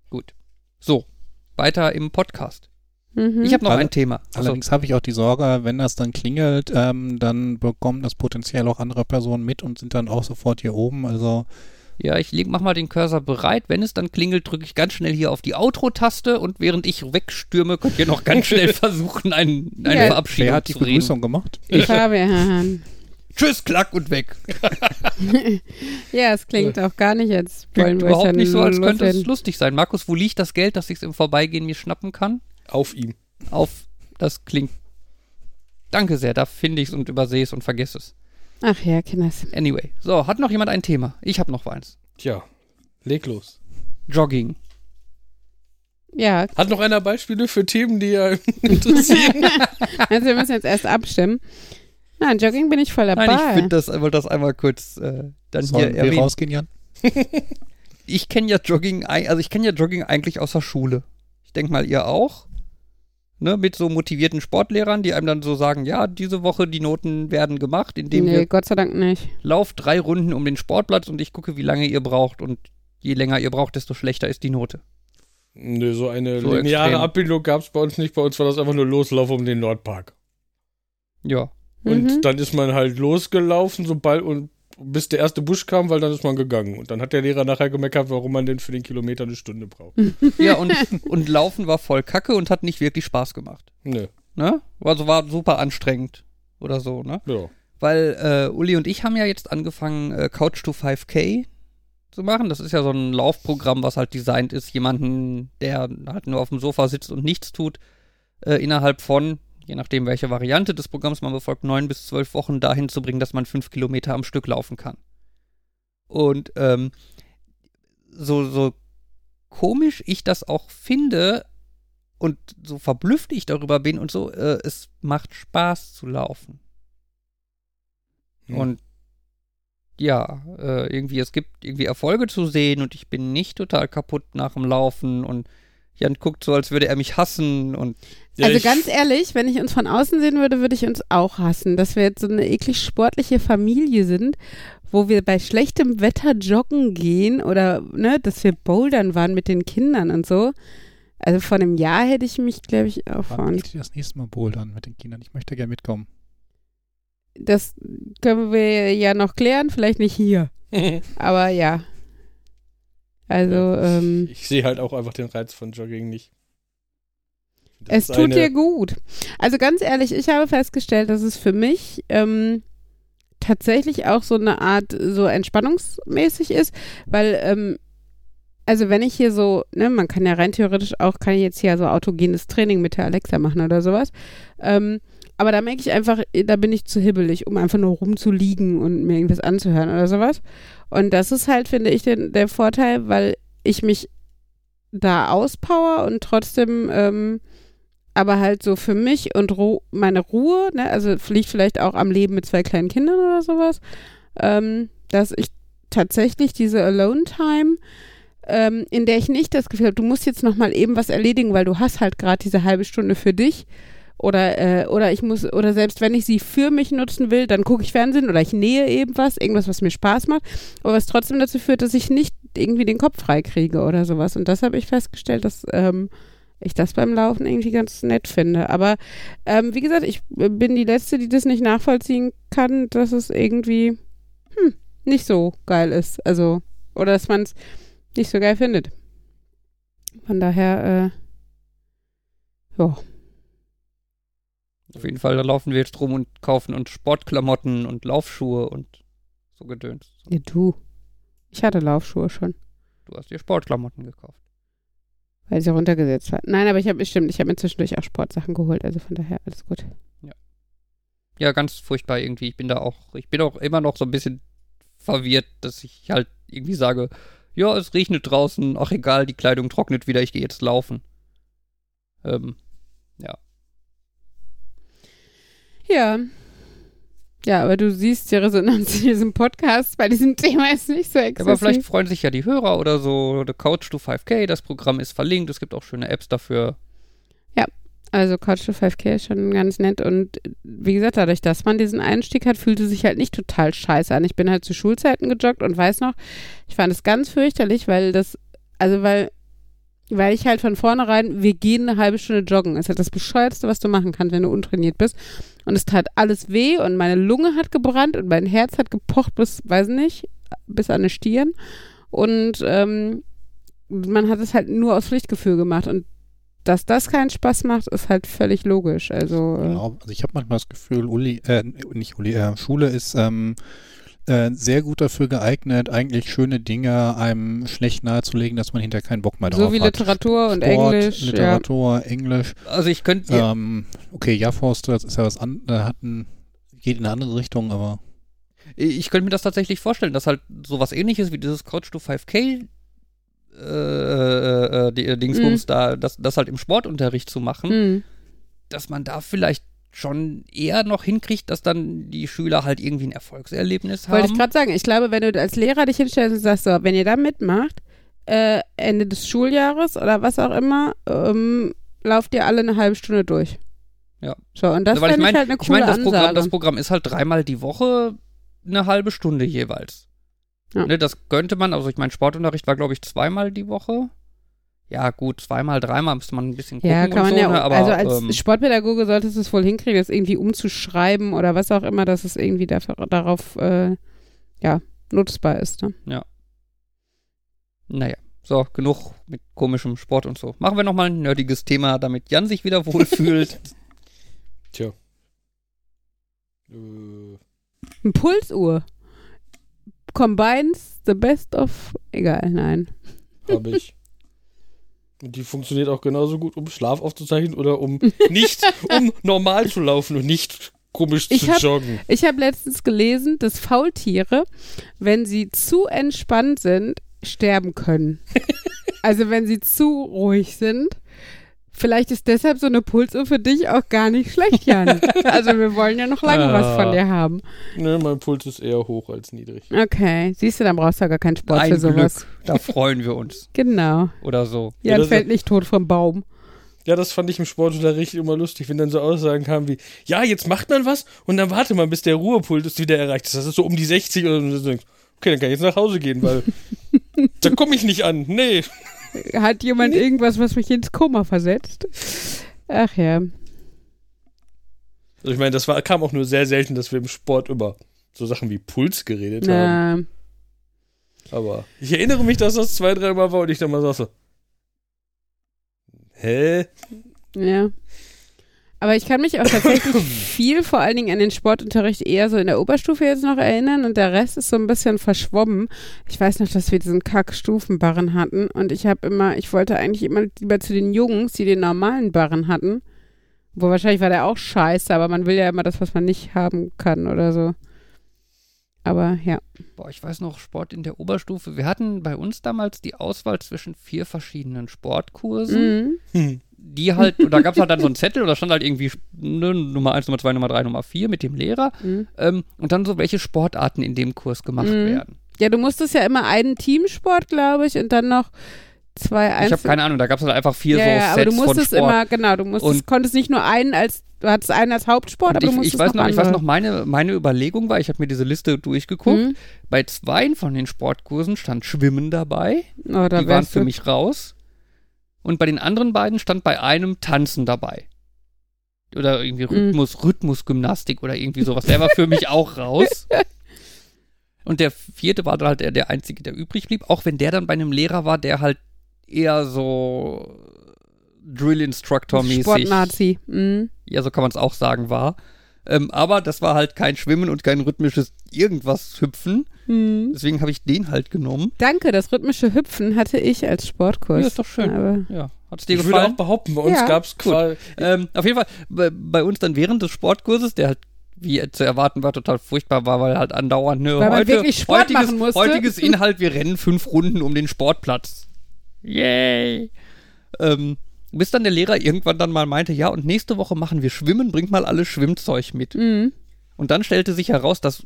Gut. So, weiter im Podcast. Mhm. Ich habe noch Alle- ein Thema. Also, Allerdings habe ich auch die Sorge, wenn das dann klingelt, ähm, dann bekommen das potenziell auch andere Personen mit und sind dann auch sofort hier oben. Also ja, ich leg, mach mal den Cursor bereit. Wenn es dann klingelt, drücke ich ganz schnell hier auf die Outro-Taste und während ich wegstürme, könnt ihr noch ganz schnell versuchen, ein, eine Ja. Verabschiedung wer hat die. Begrüßung gemacht? Fabian. Tschüss, klack und weg. ja, es klingt auch gar nicht, als Klingt überhaupt nicht so, als könnte es lustig sein. Markus, wo liegt das Geld, dass ich es im Vorbeigehen mir schnappen kann? Auf ihm. Auf, das klingt. Danke sehr, da finde ich es und übersehe es und vergesse es. Ach ja, Kinders. Anyway, so, hat noch jemand ein Thema? Ich habe noch eins. Tja, leg los. Jogging. Ja, Hat noch einer Beispiele für Themen, die ja interessieren? also wir müssen jetzt erst abstimmen. Nein, Jogging bin ich voll dabei. Nein, ich finde das, wollte das einmal kurz äh, dann Sollen hier wir erwähnen. rausgehen, Jan? Ich kenne ja Jogging, also ich kenne ja Jogging eigentlich aus der Schule. Ich denke mal, ihr auch. Ne, mit so motivierten Sportlehrern, die einem dann so sagen, ja, diese Woche die Noten werden gemacht, indem nee, ihr Gott sei Dank nicht. lauft drei Runden um den Sportplatz und ich gucke, wie lange ihr braucht und je länger ihr braucht, desto schlechter ist die Note. Nö, so eine So lineare extrem. Abbildung gab es bei uns nicht. Bei uns war das einfach nur Loslauf um den Nordpark. Ja. Und Mhm. dann ist man halt losgelaufen, sobald und bis der erste Busch kam, weil dann ist man gegangen. Und dann hat der Lehrer nachher gemeckert, warum man denn für den Kilometer eine Stunde braucht. Ja, und, und Laufen war voll kacke und hat nicht wirklich Spaß gemacht. Nö. Ne? Also war super anstrengend oder so, ne? Ja. Weil äh, Uli und ich haben ja jetzt angefangen, äh, Couch to 5K zu machen. Das ist ja so ein Laufprogramm, was halt designt ist, jemanden, der halt nur auf dem Sofa sitzt und nichts tut, äh, innerhalb von, je nachdem welche Variante des Programms man befolgt, neun bis zwölf Wochen dahin zu bringen, dass man fünf Kilometer am Stück laufen kann. Und ähm, so, so komisch ich das auch finde und so verblüfft ich darüber bin und so, äh, es macht Spaß zu laufen. Hm. Und ja, äh, irgendwie, es gibt irgendwie Erfolge zu sehen und ich bin nicht total kaputt nach dem Laufen und Jan guckt so, als würde er mich hassen und Ja, also ganz ehrlich, wenn ich uns von außen sehen würde, würde ich uns auch hassen, dass wir jetzt so eine eklig sportliche Familie sind, wo wir bei schlechtem Wetter joggen gehen oder ne, dass wir bouldern waren mit den Kindern und so. Also vor einem Jahr hätte ich mich, glaube ich, auch vor Wann geht ihr das nächste Mal bouldern mit den Kindern? Ich möchte gerne mitkommen. Das können wir ja noch klären, vielleicht nicht hier. Aber ja. Also, ähm, ich sehe halt auch einfach den Reiz von Jogging nicht. Das Es tut dir gut. Also ganz ehrlich, ich habe festgestellt, dass es für mich ähm, tatsächlich auch so eine Art so entspannungsmäßig ist, weil ähm, also wenn ich hier so, ne, man kann ja rein theoretisch auch, kann ich jetzt hier so autogenes Training mit der Alexa machen oder sowas. Ähm, aber da merke ich einfach, da bin ich zu hibbelig, um einfach nur rumzuliegen und mir irgendwas anzuhören oder sowas. Und das ist halt, finde ich, den, der Vorteil, weil ich mich da auspower und trotzdem ähm, aber halt so für mich und Ru meine Ruhe, ne, also liegt vielleicht auch am Leben mit zwei kleinen Kindern oder sowas, ähm, dass ich tatsächlich diese Alone-Time, ähm, in der ich nicht das Gefühl habe, du musst jetzt noch mal eben was erledigen, weil du hast halt gerade diese halbe Stunde für dich oder äh, oder ich muss oder selbst wenn ich sie für mich nutzen will, dann gucke ich Fernsehen oder ich nähe eben was, irgendwas, was mir Spaß macht, aber was trotzdem dazu führt, dass ich nicht irgendwie den Kopf frei kriege oder sowas. Und das habe ich festgestellt, dass ähm, ich das beim Laufen irgendwie ganz nett finde. Aber ähm, wie gesagt, ich bin die Letzte, die das nicht nachvollziehen kann, dass es irgendwie hm, nicht so geil ist. Also, oder dass man es nicht so geil findet. Von daher, äh, ja. Auf jeden Fall, da laufen wir jetzt rum und kaufen uns Sportklamotten und Laufschuhe und so Gedöns. ja, du. Ich hatte Laufschuhe schon, Du hast dir Sportklamotten gekauft. weil sie runtergesetzt war. Nein, aber ich habe bestimmt, ich habe mir zwischendurch auch Sportsachen geholt, also von daher alles gut. Ja, ganz furchtbar irgendwie. Ich bin da auch, ich bin auch immer noch so ein bisschen verwirrt, dass ich halt irgendwie sage, ja, es regnet draußen, ach egal, die Kleidung trocknet wieder, ich gehe jetzt laufen. Ähm, Ja. Ja, aber du siehst die Resonanz in diesem Podcast bei diesem Thema ist nicht so ja, exzessiv. aber vielleicht freuen sich ja die Hörer oder so. The Couch to 5K, das Programm ist verlinkt, es gibt auch schöne Apps dafür. Also Couch to 5K ist schon ganz nett und wie gesagt, dadurch, dass man diesen Einstieg hat, fühlte sich halt nicht total scheiße an. Ich bin halt zu Schulzeiten gejoggt und weiß noch, ich fand es ganz fürchterlich, weil das, also weil, weil ich halt von vornherein, wir gehen eine halbe Stunde joggen. ist halt das Bescheuertste, was du machen kannst, wenn du untrainiert bist. Und es tat alles weh und meine Lunge hat gebrannt und mein Herz hat gepocht bis, weiß nicht, bis an die Stirn. Und ähm, man hat es halt nur aus Pflichtgefühl gemacht und dass das keinen Spaß macht, ist halt völlig logisch. Also, äh, Genau. Also ich habe manchmal das Gefühl, Uli, äh, nicht Uli, äh, Schule ist ähm, äh, sehr gut dafür geeignet, eigentlich schöne Dinge einem schlecht nahezulegen, dass man hinterher keinen Bock mehr drauf so wie hat. Literatur und Sport, Englisch. Literatur, Englisch. Also ich könnte, ja. Ähm, okay, ja, Forster, das ist ja was anderes, hat ein, geht in eine andere Richtung, aber ich könnte mir das tatsächlich vorstellen, dass halt sowas ähnliches wie dieses Couch to 5K äh, äh, äh, äh, Dingsbums Mhm. da, das, das halt im Sportunterricht zu machen, Hm. dass man da vielleicht schon eher noch hinkriegt, dass dann die Schüler halt irgendwie ein Erfolgserlebnis Wollte haben. ich gerade sagen, ich glaube, wenn du als Lehrer dich hinstellst und sagst, so, wenn ihr da mitmacht, äh, Ende des Schuljahres oder was auch immer, ähm, lauft ihr alle eine halbe Stunde durch. Ja. So, und das fände ich ich, mein- halt eine ich coole meine, das Programm, Ansage. das Programm ist halt dreimal die Woche eine halbe Stunde jeweils. Ja. Ne, das könnte man, also ich meine, Sportunterricht war, glaube ich, zweimal die Woche. Ja, gut, zweimal, dreimal müsste man ein bisschen gucken ja, kann und man so, ja, ne, aber also als ähm, Sportpädagoge solltest du es wohl hinkriegen, das irgendwie umzuschreiben oder was auch immer, dass es irgendwie dafür, darauf, äh, ja, nutzbar ist. Ne? Naja, so, genug mit komischem Sport und so. Machen wir nochmal ein nerdiges Thema, damit Jan sich wieder wohlfühlt. Tja. Äh, Eine Pulsuhr. Combines the best of, egal, nein. habe ich. Die funktioniert auch genauso gut, um Schlaf aufzuzeichnen oder um nicht, um normal zu laufen und nicht komisch Ich zu hab- joggen. Ich habe letztens gelesen, dass Faultiere, wenn sie zu entspannt sind, sterben können. also wenn sie zu ruhig sind. Vielleicht ist deshalb so eine Pulsuhr für dich auch gar nicht schlecht, Jan. also wir wollen ja noch lange was von dir haben. Ne, mein Puls ist eher hoch als niedrig. Okay, siehst du, dann brauchst du ja gar keinen Sport Ein für sowas. Glück, da freuen wir uns. Genau. Oder so. Ja, Jan das- fällt nicht tot vom Baum. Ja, das fand ich im Sportunterricht immer lustig, wenn dann so Aussagen kamen wie, ja, jetzt macht man was und dann warte man, bis der Ruhepuls wieder erreicht ist. Das ist so um die 60 oder so. Okay, dann kann ich jetzt nach Hause gehen, weil da komme ich nicht an. Nee. Hat jemand irgendwas, was mich ins Koma versetzt? Ach ja. Also ich meine, das war, kam auch nur sehr selten, dass wir im Sport über so Sachen wie Puls geredet haben. Na, Aber ich erinnere mich, dass das zwei, dreimal war und ich dann mal saß so, hä? Ja. Aber ich kann mich auch tatsächlich viel, vor allen Dingen an den Sportunterricht eher so in der Oberstufe jetzt noch erinnern und der Rest ist so ein bisschen verschwommen. Ich weiß noch, dass wir diesen Kack-Stufenbarren hatten und ich habe immer, ich wollte eigentlich immer lieber zu den Jungs, die den normalen Barren hatten. Wo wahrscheinlich war der auch scheiße, aber man will ja immer das, was man nicht haben kann oder so. Aber ja. Boah, ich weiß noch, Sport in der Oberstufe. Wir hatten bei uns damals die Auswahl zwischen vier verschiedenen Sportkursen. Mhm. Die halt, da gab es halt dann so einen Zettel, oder stand halt irgendwie ne, Nummer 1, Nummer 2, Nummer 3, Nummer 4 mit dem Lehrer. Mhm. Ähm, und dann so, welche Sportarten in dem Kurs gemacht Mhm. werden. Ja, du musstest ja immer einen Teamsport, glaube ich, und dann noch zwei Ich Einzel habe keine Ahnung, da gab es halt einfach vier ja, so ja, aber Sets du musstest von Sport. immer, genau, du musstest, Und- konntest nicht nur einen als, du hattest einen als Hauptsport, aber du ich, musstest ich weiß noch, ich weiß noch, meine, meine Überlegung war, ich habe mir diese Liste durchgeguckt. Mhm. Bei zwei von den Sportkursen stand Schwimmen dabei. Oh, da die waren für du- mich raus. Und bei den anderen beiden stand bei einem Tanzen dabei. Oder irgendwie Mhm. Rhythmus, Rhythmusgymnastik oder irgendwie sowas. Der war für mich auch raus. Und der vierte war dann halt der, der einzige, der übrig blieb. Auch wenn der dann bei einem Lehrer war, der halt eher so Drill Instructor mäßig. Sportnazi. Mhm. Ja, so kann man es auch sagen, war. Ähm, aber das war halt kein Schwimmen und kein rhythmisches irgendwas Hüpfen. Mhm. Deswegen habe ich den halt genommen. Danke, das rhythmische Hüpfen hatte ich als Sportkurs. Ja, ist doch schön. Aber Ja, hat's dir Ich würde auch gefallen? behaupten, bei uns Ja. gab es quasi. Ähm, auf jeden Fall, bei, bei uns dann während des Sportkurses, der halt wie zu erwarten war, total furchtbar war, weil halt andauernd ne, Weil heute, wirklich Sport heutiges, machen musste. heutiges Inhalt, wir rennen fünf Runden um den Sportplatz. Yay! Ähm, bis dann der Lehrer irgendwann dann mal meinte, ja, und nächste Woche machen wir Schwimmen, bringt mal alles Schwimmzeug mit. Mhm. Und dann stellte sich heraus, dass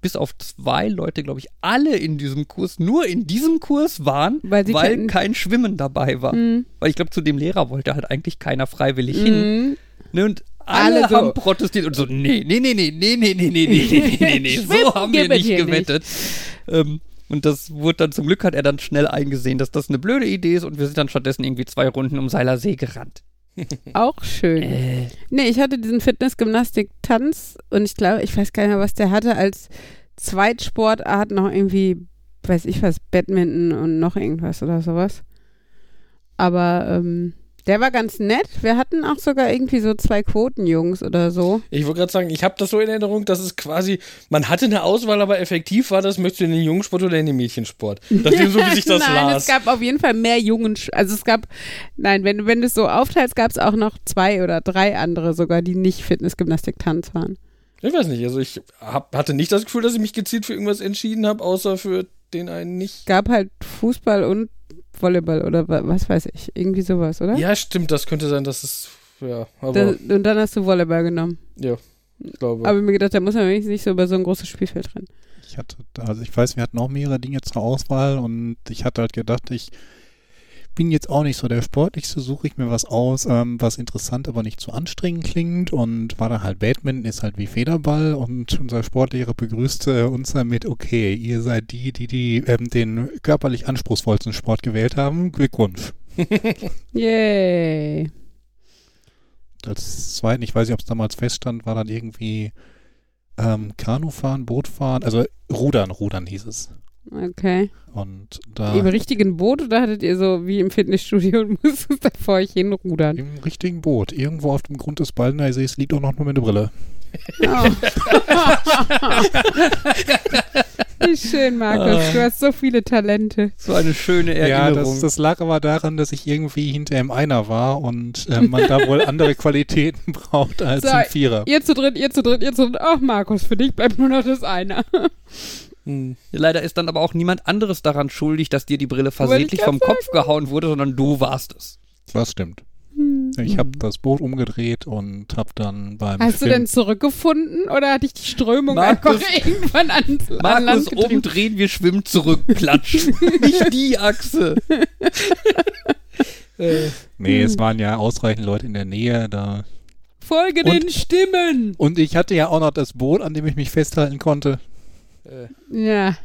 bis auf zwei Leute, glaube ich, alle in diesem Kurs, nur in diesem Kurs waren, Weil weil kein- Schwimmen dabei war. Mhm. Weil ich glaube, zu dem Lehrer wollte halt eigentlich keiner freiwillig hin. Mhm. Ne, und alle, Alle so. haben protestiert und so, nee, nee, nee, nee, nee, nee, nee, nee, nee, nee, nee, nee, so haben wir nicht gewettet. Ähm, und das wurde dann, zum Glück hat er dann schnell eingesehen, dass das eine blöde Idee ist und wir sind dann stattdessen irgendwie zwei Runden um Seiler See gerannt. Auch schön. Äh, Nee, ich hatte diesen Fitness-Gymnastik-Tanz und ich glaube, ich weiß gar nicht mehr, was der hatte als Zweitsportart noch irgendwie, weiß ich was, Badminton und noch irgendwas oder sowas. Aber ähm, der war ganz nett. Wir hatten auch sogar irgendwie so zwei Quotenjungs oder so. Ich wollte gerade sagen, ich habe das so in Erinnerung, dass es quasi, man hatte eine Auswahl, aber effektiv war das, möchtest du in den Jungsport oder in den Mädchensport? Nachdem so wie sich das nein, las. es gab auf jeden Fall mehr Jungen. Also es gab, nein, wenn, wenn du es so aufteilst, gab es auch noch zwei oder drei andere sogar, die nicht Fitness-Gymnastik-Tanz waren. Ich weiß nicht, also ich hab, hatte nicht das Gefühl, dass ich mich gezielt für irgendwas entschieden habe, außer für den einen nicht. gab halt Fußball und Volleyball oder wa- was weiß ich. Irgendwie sowas, oder? Ja, stimmt, das könnte sein, dass es, ja, Da, aber, und dann hast du Volleyball genommen. ja, ich glaube. Aber ich mir gedacht, da muss man wenigstens nicht so über so ein großes Spielfeld rennen. Ich hatte, also ich weiß, wir hatten auch mehrere Dinge zur Auswahl und ich hatte halt gedacht, ich bin jetzt auch nicht so der Sportlichste, suche ich mir was aus, ähm, was interessant, aber nicht zu anstrengend klingt und war dann halt Badminton, ist halt wie Federball und unser Sportlehrer begrüßte uns damit, okay, ihr seid die, die, die ähm, den körperlich anspruchsvollsten Sport gewählt haben, Glückwunsch. Yay. Als zweiten, ich weiß nicht, ob es damals feststand, war dann irgendwie ähm, Kanufahren, Bootfahren, also Rudern, Rudern hieß es. Okay. Und da Im richtigen Boot oder hattet ihr so wie im Fitnessstudio und musstet da vor euch hinrudern? im richtigen Boot, irgendwo auf dem Grund des Baldenersees liegt auch noch nur meine Brille. Oh. Wie schön, Markus. Du hast so viele Talente. so eine schöne Ja, Erinnerung. das, das lag aber daran, dass ich irgendwie hinter im Einer war und äh, man da wohl andere Qualitäten braucht als So, im Vierer. Ihr zu dritt, ihr zu dritt, ihr zu dritt. Ach, Markus, für dich bleibt nur noch das eine. Hm. Leider ist dann aber auch niemand anderes daran schuldig, dass dir die Brille ich versehentlich vom Kopf gehauen wurde, sondern du warst es. Das stimmt. Hm. Ich habe das Boot umgedreht und habe dann beim Hast du Film denn zurückgefunden oder hat dich die Strömung Markus- einfach irgendwann an Markus, Land getrieben? umdrehen, wir schwimmen zurück, klatsch. Nicht die Achse. Äh, Nee, Hm. es waren ja ausreichend Leute in der Nähe da. Folge Und- den Stimmen. Und ich hatte ja auch noch das Boot, an dem ich mich festhalten konnte. Äh, Ja.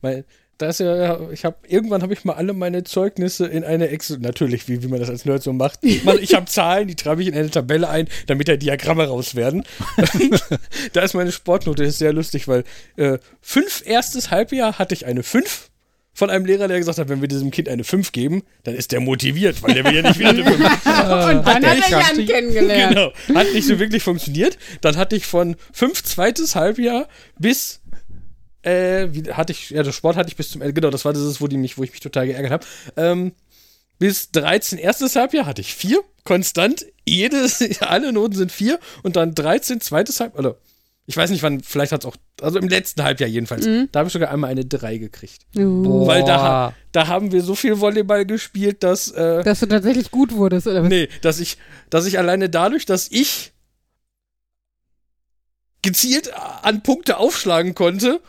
weil, da ist ja, ich habe irgendwann habe ich mal alle meine Zeugnisse in eine Excel, natürlich, wie, wie man das als Nerd so macht. Man, ich habe Zahlen, die treibe ich in eine Tabelle ein, damit da Diagramme raus werden. da ist meine Sportnote, das ist sehr lustig, weil äh, fünf erstes Halbjahr hatte ich eine 5, von einem Lehrer, der gesagt hat, wenn wir diesem Kind eine 5 geben, dann ist der motiviert, weil der will ja nicht wieder eine 5. Und dann hat er Jan kennengelernt. genau. Hat nicht so wirklich funktioniert. Dann hatte ich von 5 zweites Halbjahr bis äh, wie, hatte ich, ja, das Sport hatte ich bis zum Ende, genau, das war das, wo die mich, wo ich mich total geärgert habe. Ähm, bis 13 erstes Halbjahr hatte ich vier, konstant, jedes, alle Noten sind vier und dann 13 zweites Halbjahr, oder ich weiß nicht wann, vielleicht hat es auch, also im letzten Halbjahr jedenfalls, da habe ich sogar einmal eine 3 gekriegt. Uh, Weil da, da haben wir so viel Volleyball gespielt, dass, äh, dass du tatsächlich gut wurdest, oder was? nee, dass ich, dass ich alleine dadurch, dass ich gezielt an Punkte aufschlagen konnte,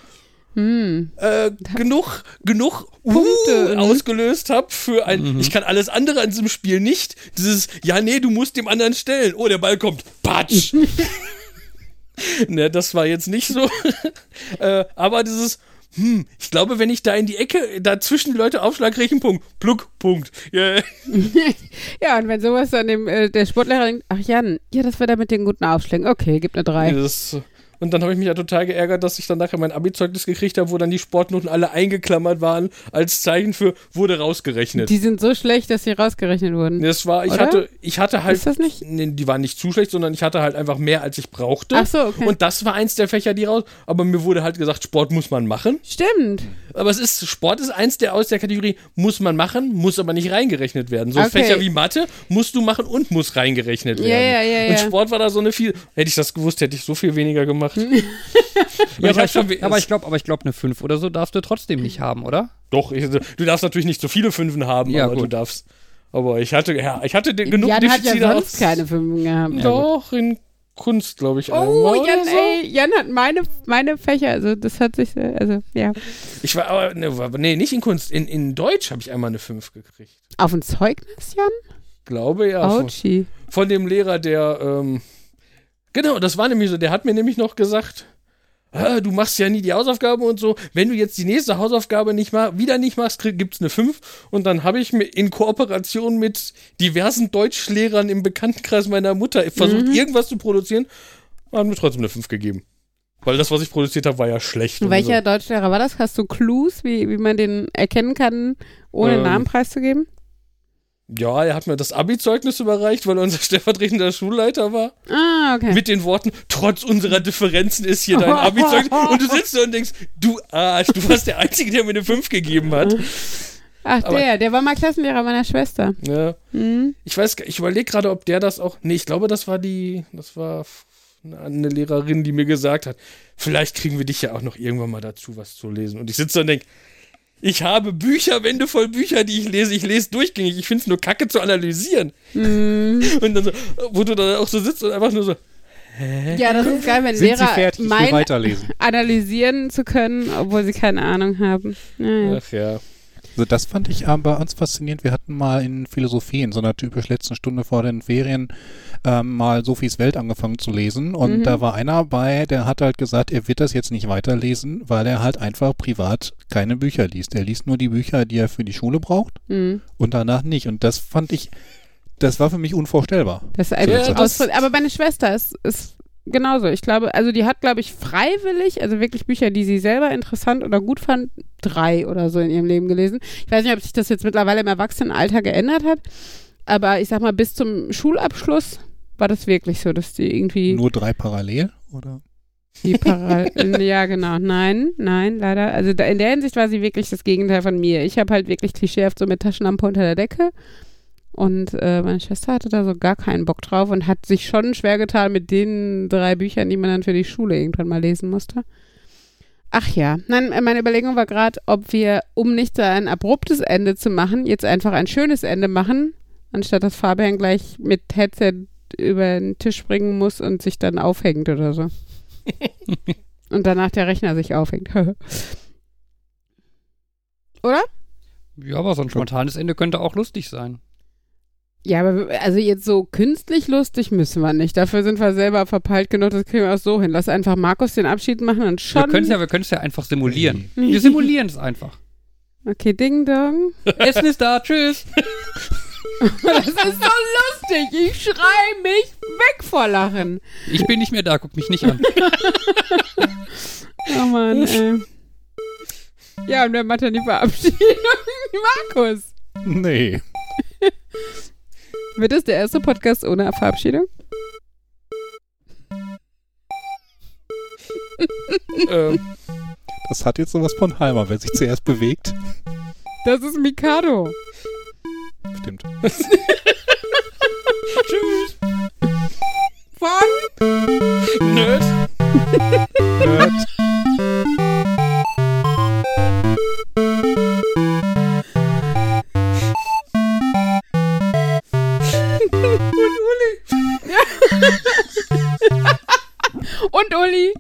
Hm. äh, genug, genug Punkte, uh, mhm. ausgelöst habe für ein, ich kann alles andere an diesem Spiel nicht. Dieses, ja, nee, du musst dem anderen stellen. Oh, der Ball kommt. Patsch. ne, das war jetzt nicht so. äh, aber dieses, hm, ich glaube, wenn ich da in die Ecke, da zwischen die Leute aufschlag, kriege ich einen Punkt. Pluck, Punkt. Ja, Ja, und wenn sowas dann dem, äh, der Sportlehrer denkt, ach Jan, ja, das war der mit den guten Aufschlägen. Okay, gib eine 3. das, und dann habe ich mich ja total geärgert, dass ich dann nachher mein Abi-Zeugnis gekriegt habe, wo dann die Sportnoten alle eingeklammert waren, als Zeichen für wurde rausgerechnet. Die sind so schlecht, dass sie rausgerechnet wurden. Das war, ich Oder? hatte, ich hatte halt, Ist das nicht? nee, die waren nicht zu schlecht, sondern ich hatte halt einfach mehr, als ich brauchte. Ach so, okay. Und das war eins der Fächer, die raus, aber mir wurde halt gesagt, Sport muss man machen. Stimmt. Aber es ist, Sport ist eins der aus der Kategorie, muss man machen, muss aber nicht reingerechnet werden. So Okay. Fächer wie Mathe musst du machen und muss reingerechnet Ja, werden. ja, ja, Und ja. Sport war da so eine viel, hätte ich das gewusst, hätte ich so viel weniger gemacht. Ja, ich aber hab ich, schon aber ich glaube, aber ich glaube, eine 5 oder so darfst du trotzdem nicht haben, oder? Doch, ich, du darfst natürlich nicht so viele Fünfen haben, Ja, aber du gut. darfst. Aber ich hatte, ja, ich hatte de- genug Jan hat ja Defizite sonst aus- keine Fünfen gehabt. Doch, in Kunst, glaube ich. Oh, einmal oder Jan, so. ey, Jan hat meine, meine Fächer, also das hat sich, also ja. Ich war aber, ne, nee, nicht in Kunst. In, in Deutsch habe ich einmal eine 5 gekriegt. Auf ein Zeugnis, Jan? Glaube ja. Von, Autschi. von dem Lehrer, der, ähm, genau, das war nämlich so, der hat mir nämlich noch gesagt, ah, du machst ja nie die Hausaufgaben und so. Wenn du jetzt die nächste Hausaufgabe nicht mach, wieder nicht machst, krieg, gibt's eine 5. Und dann habe ich mir in Kooperation mit diversen Deutschlehrern im Bekanntenkreis meiner Mutter versucht, Mhm. irgendwas zu produzieren und haben mir trotzdem eine 5 gegeben. Weil das, was ich produziert habe, war ja schlecht. und Welcher so. Deutschlehrer war das? Hast du Clues, wie, wie man den erkennen kann, ohne Ähm, Namen preiszugeben? Ja, er hat mir das Abi-Zeugnis überreicht, weil er unser stellvertretender Schulleiter war. Ah, okay. Mit den Worten, trotz unserer Differenzen ist hier dein Abi-Zeugnis. Und du sitzt da und denkst, du Arsch, du warst der Einzige, der mir eine 5 gegeben hat. Ach, aber- der, der war mal Klassenlehrer meiner Schwester. Ja. Hm. Ich weiß, ich überlege gerade, ob der das auch. Nee, ich glaube, das war die, das war eine Lehrerin, die mir gesagt hat, vielleicht kriegen wir dich ja auch noch irgendwann mal dazu, was zu lesen. Und ich sitze da und denke, ich habe Bücherwände voll Bücher, die ich lese. Ich lese durchgängig. Ich finde es nur kacke zu analysieren. Hm. Und dann so, wo du dann auch so sitzt und einfach nur so, Ja, das ist geil, wenn Sind Lehrer fertig? Meinen, weiterlesen. analysieren zu können, obwohl sie keine Ahnung haben. Naja. ach ja. Also das fand ich aber bei uns faszinierend. Wir hatten mal in Philosophie in so einer typisch letzten Stunde vor den Ferien ähm, mal Sophies Welt angefangen zu lesen und Mhm. da war einer bei, der hat halt gesagt, er wird das jetzt nicht weiterlesen, weil er halt einfach privat keine Bücher liest. Er liest nur die Bücher, die er für die Schule braucht Hm. und danach nicht. Und das fand ich, das war für mich unvorstellbar. Das Ausfall. Aber meine Schwester ist, ist genauso. Ich glaube, also die hat, glaube ich, freiwillig, also wirklich Bücher, die sie selber interessant oder gut fand, drei oder so in ihrem Leben gelesen. Ich weiß nicht, ob sich das jetzt mittlerweile im Erwachsenenalter geändert hat, aber ich sag mal, bis zum Schulabschluss war das wirklich so, dass die irgendwie Nur drei parallel, oder? die ja, genau. Nein, nein, leider. Also da, in der Hinsicht war sie wirklich das Gegenteil von mir. Ich habe halt wirklich klischeehaft so mit Taschenlampe unter der Decke. Und äh, meine Schwester hatte da so gar keinen Bock drauf und hat sich schon schwer getan mit den drei Büchern, die man dann für die Schule irgendwann mal lesen musste. Ach ja, nein, äh, meine Überlegung war gerade, ob wir, um nicht so ein abruptes Ende zu machen, jetzt einfach ein schönes Ende machen, anstatt dass Fabian gleich mit Headset über den Tisch springen muss und sich dann aufhängt oder so. und danach der Rechner sich aufhängt. oder? Ja, aber so ein spontanes Ende könnte auch lustig sein. Ja, aber wir- also jetzt so künstlich lustig müssen wir nicht. Dafür sind wir selber verpeilt genug, das kriegen wir auch so hin. Lass einfach Markus den Abschied machen und schon. Wir können es ja, wir können's ja einfach simulieren. Wir simulieren es einfach. Okay, Ding Dong. Essen ist da, tschüss. Das ist so lustig. Ich schrei mich weg vor Lachen. Ich bin nicht mehr da, guck mich nicht an. Oh Mann, ey. Ja, und wer macht dann die Verabschiedung? Markus. Nee. Wird es der erste Podcast ohne Verabschiedung? ähm, Das hat jetzt sowas von Halmer, wer sich zuerst bewegt. Das ist Mikado. Stimmt. tschüss. Von? Nerd. Nerd. Und Uli.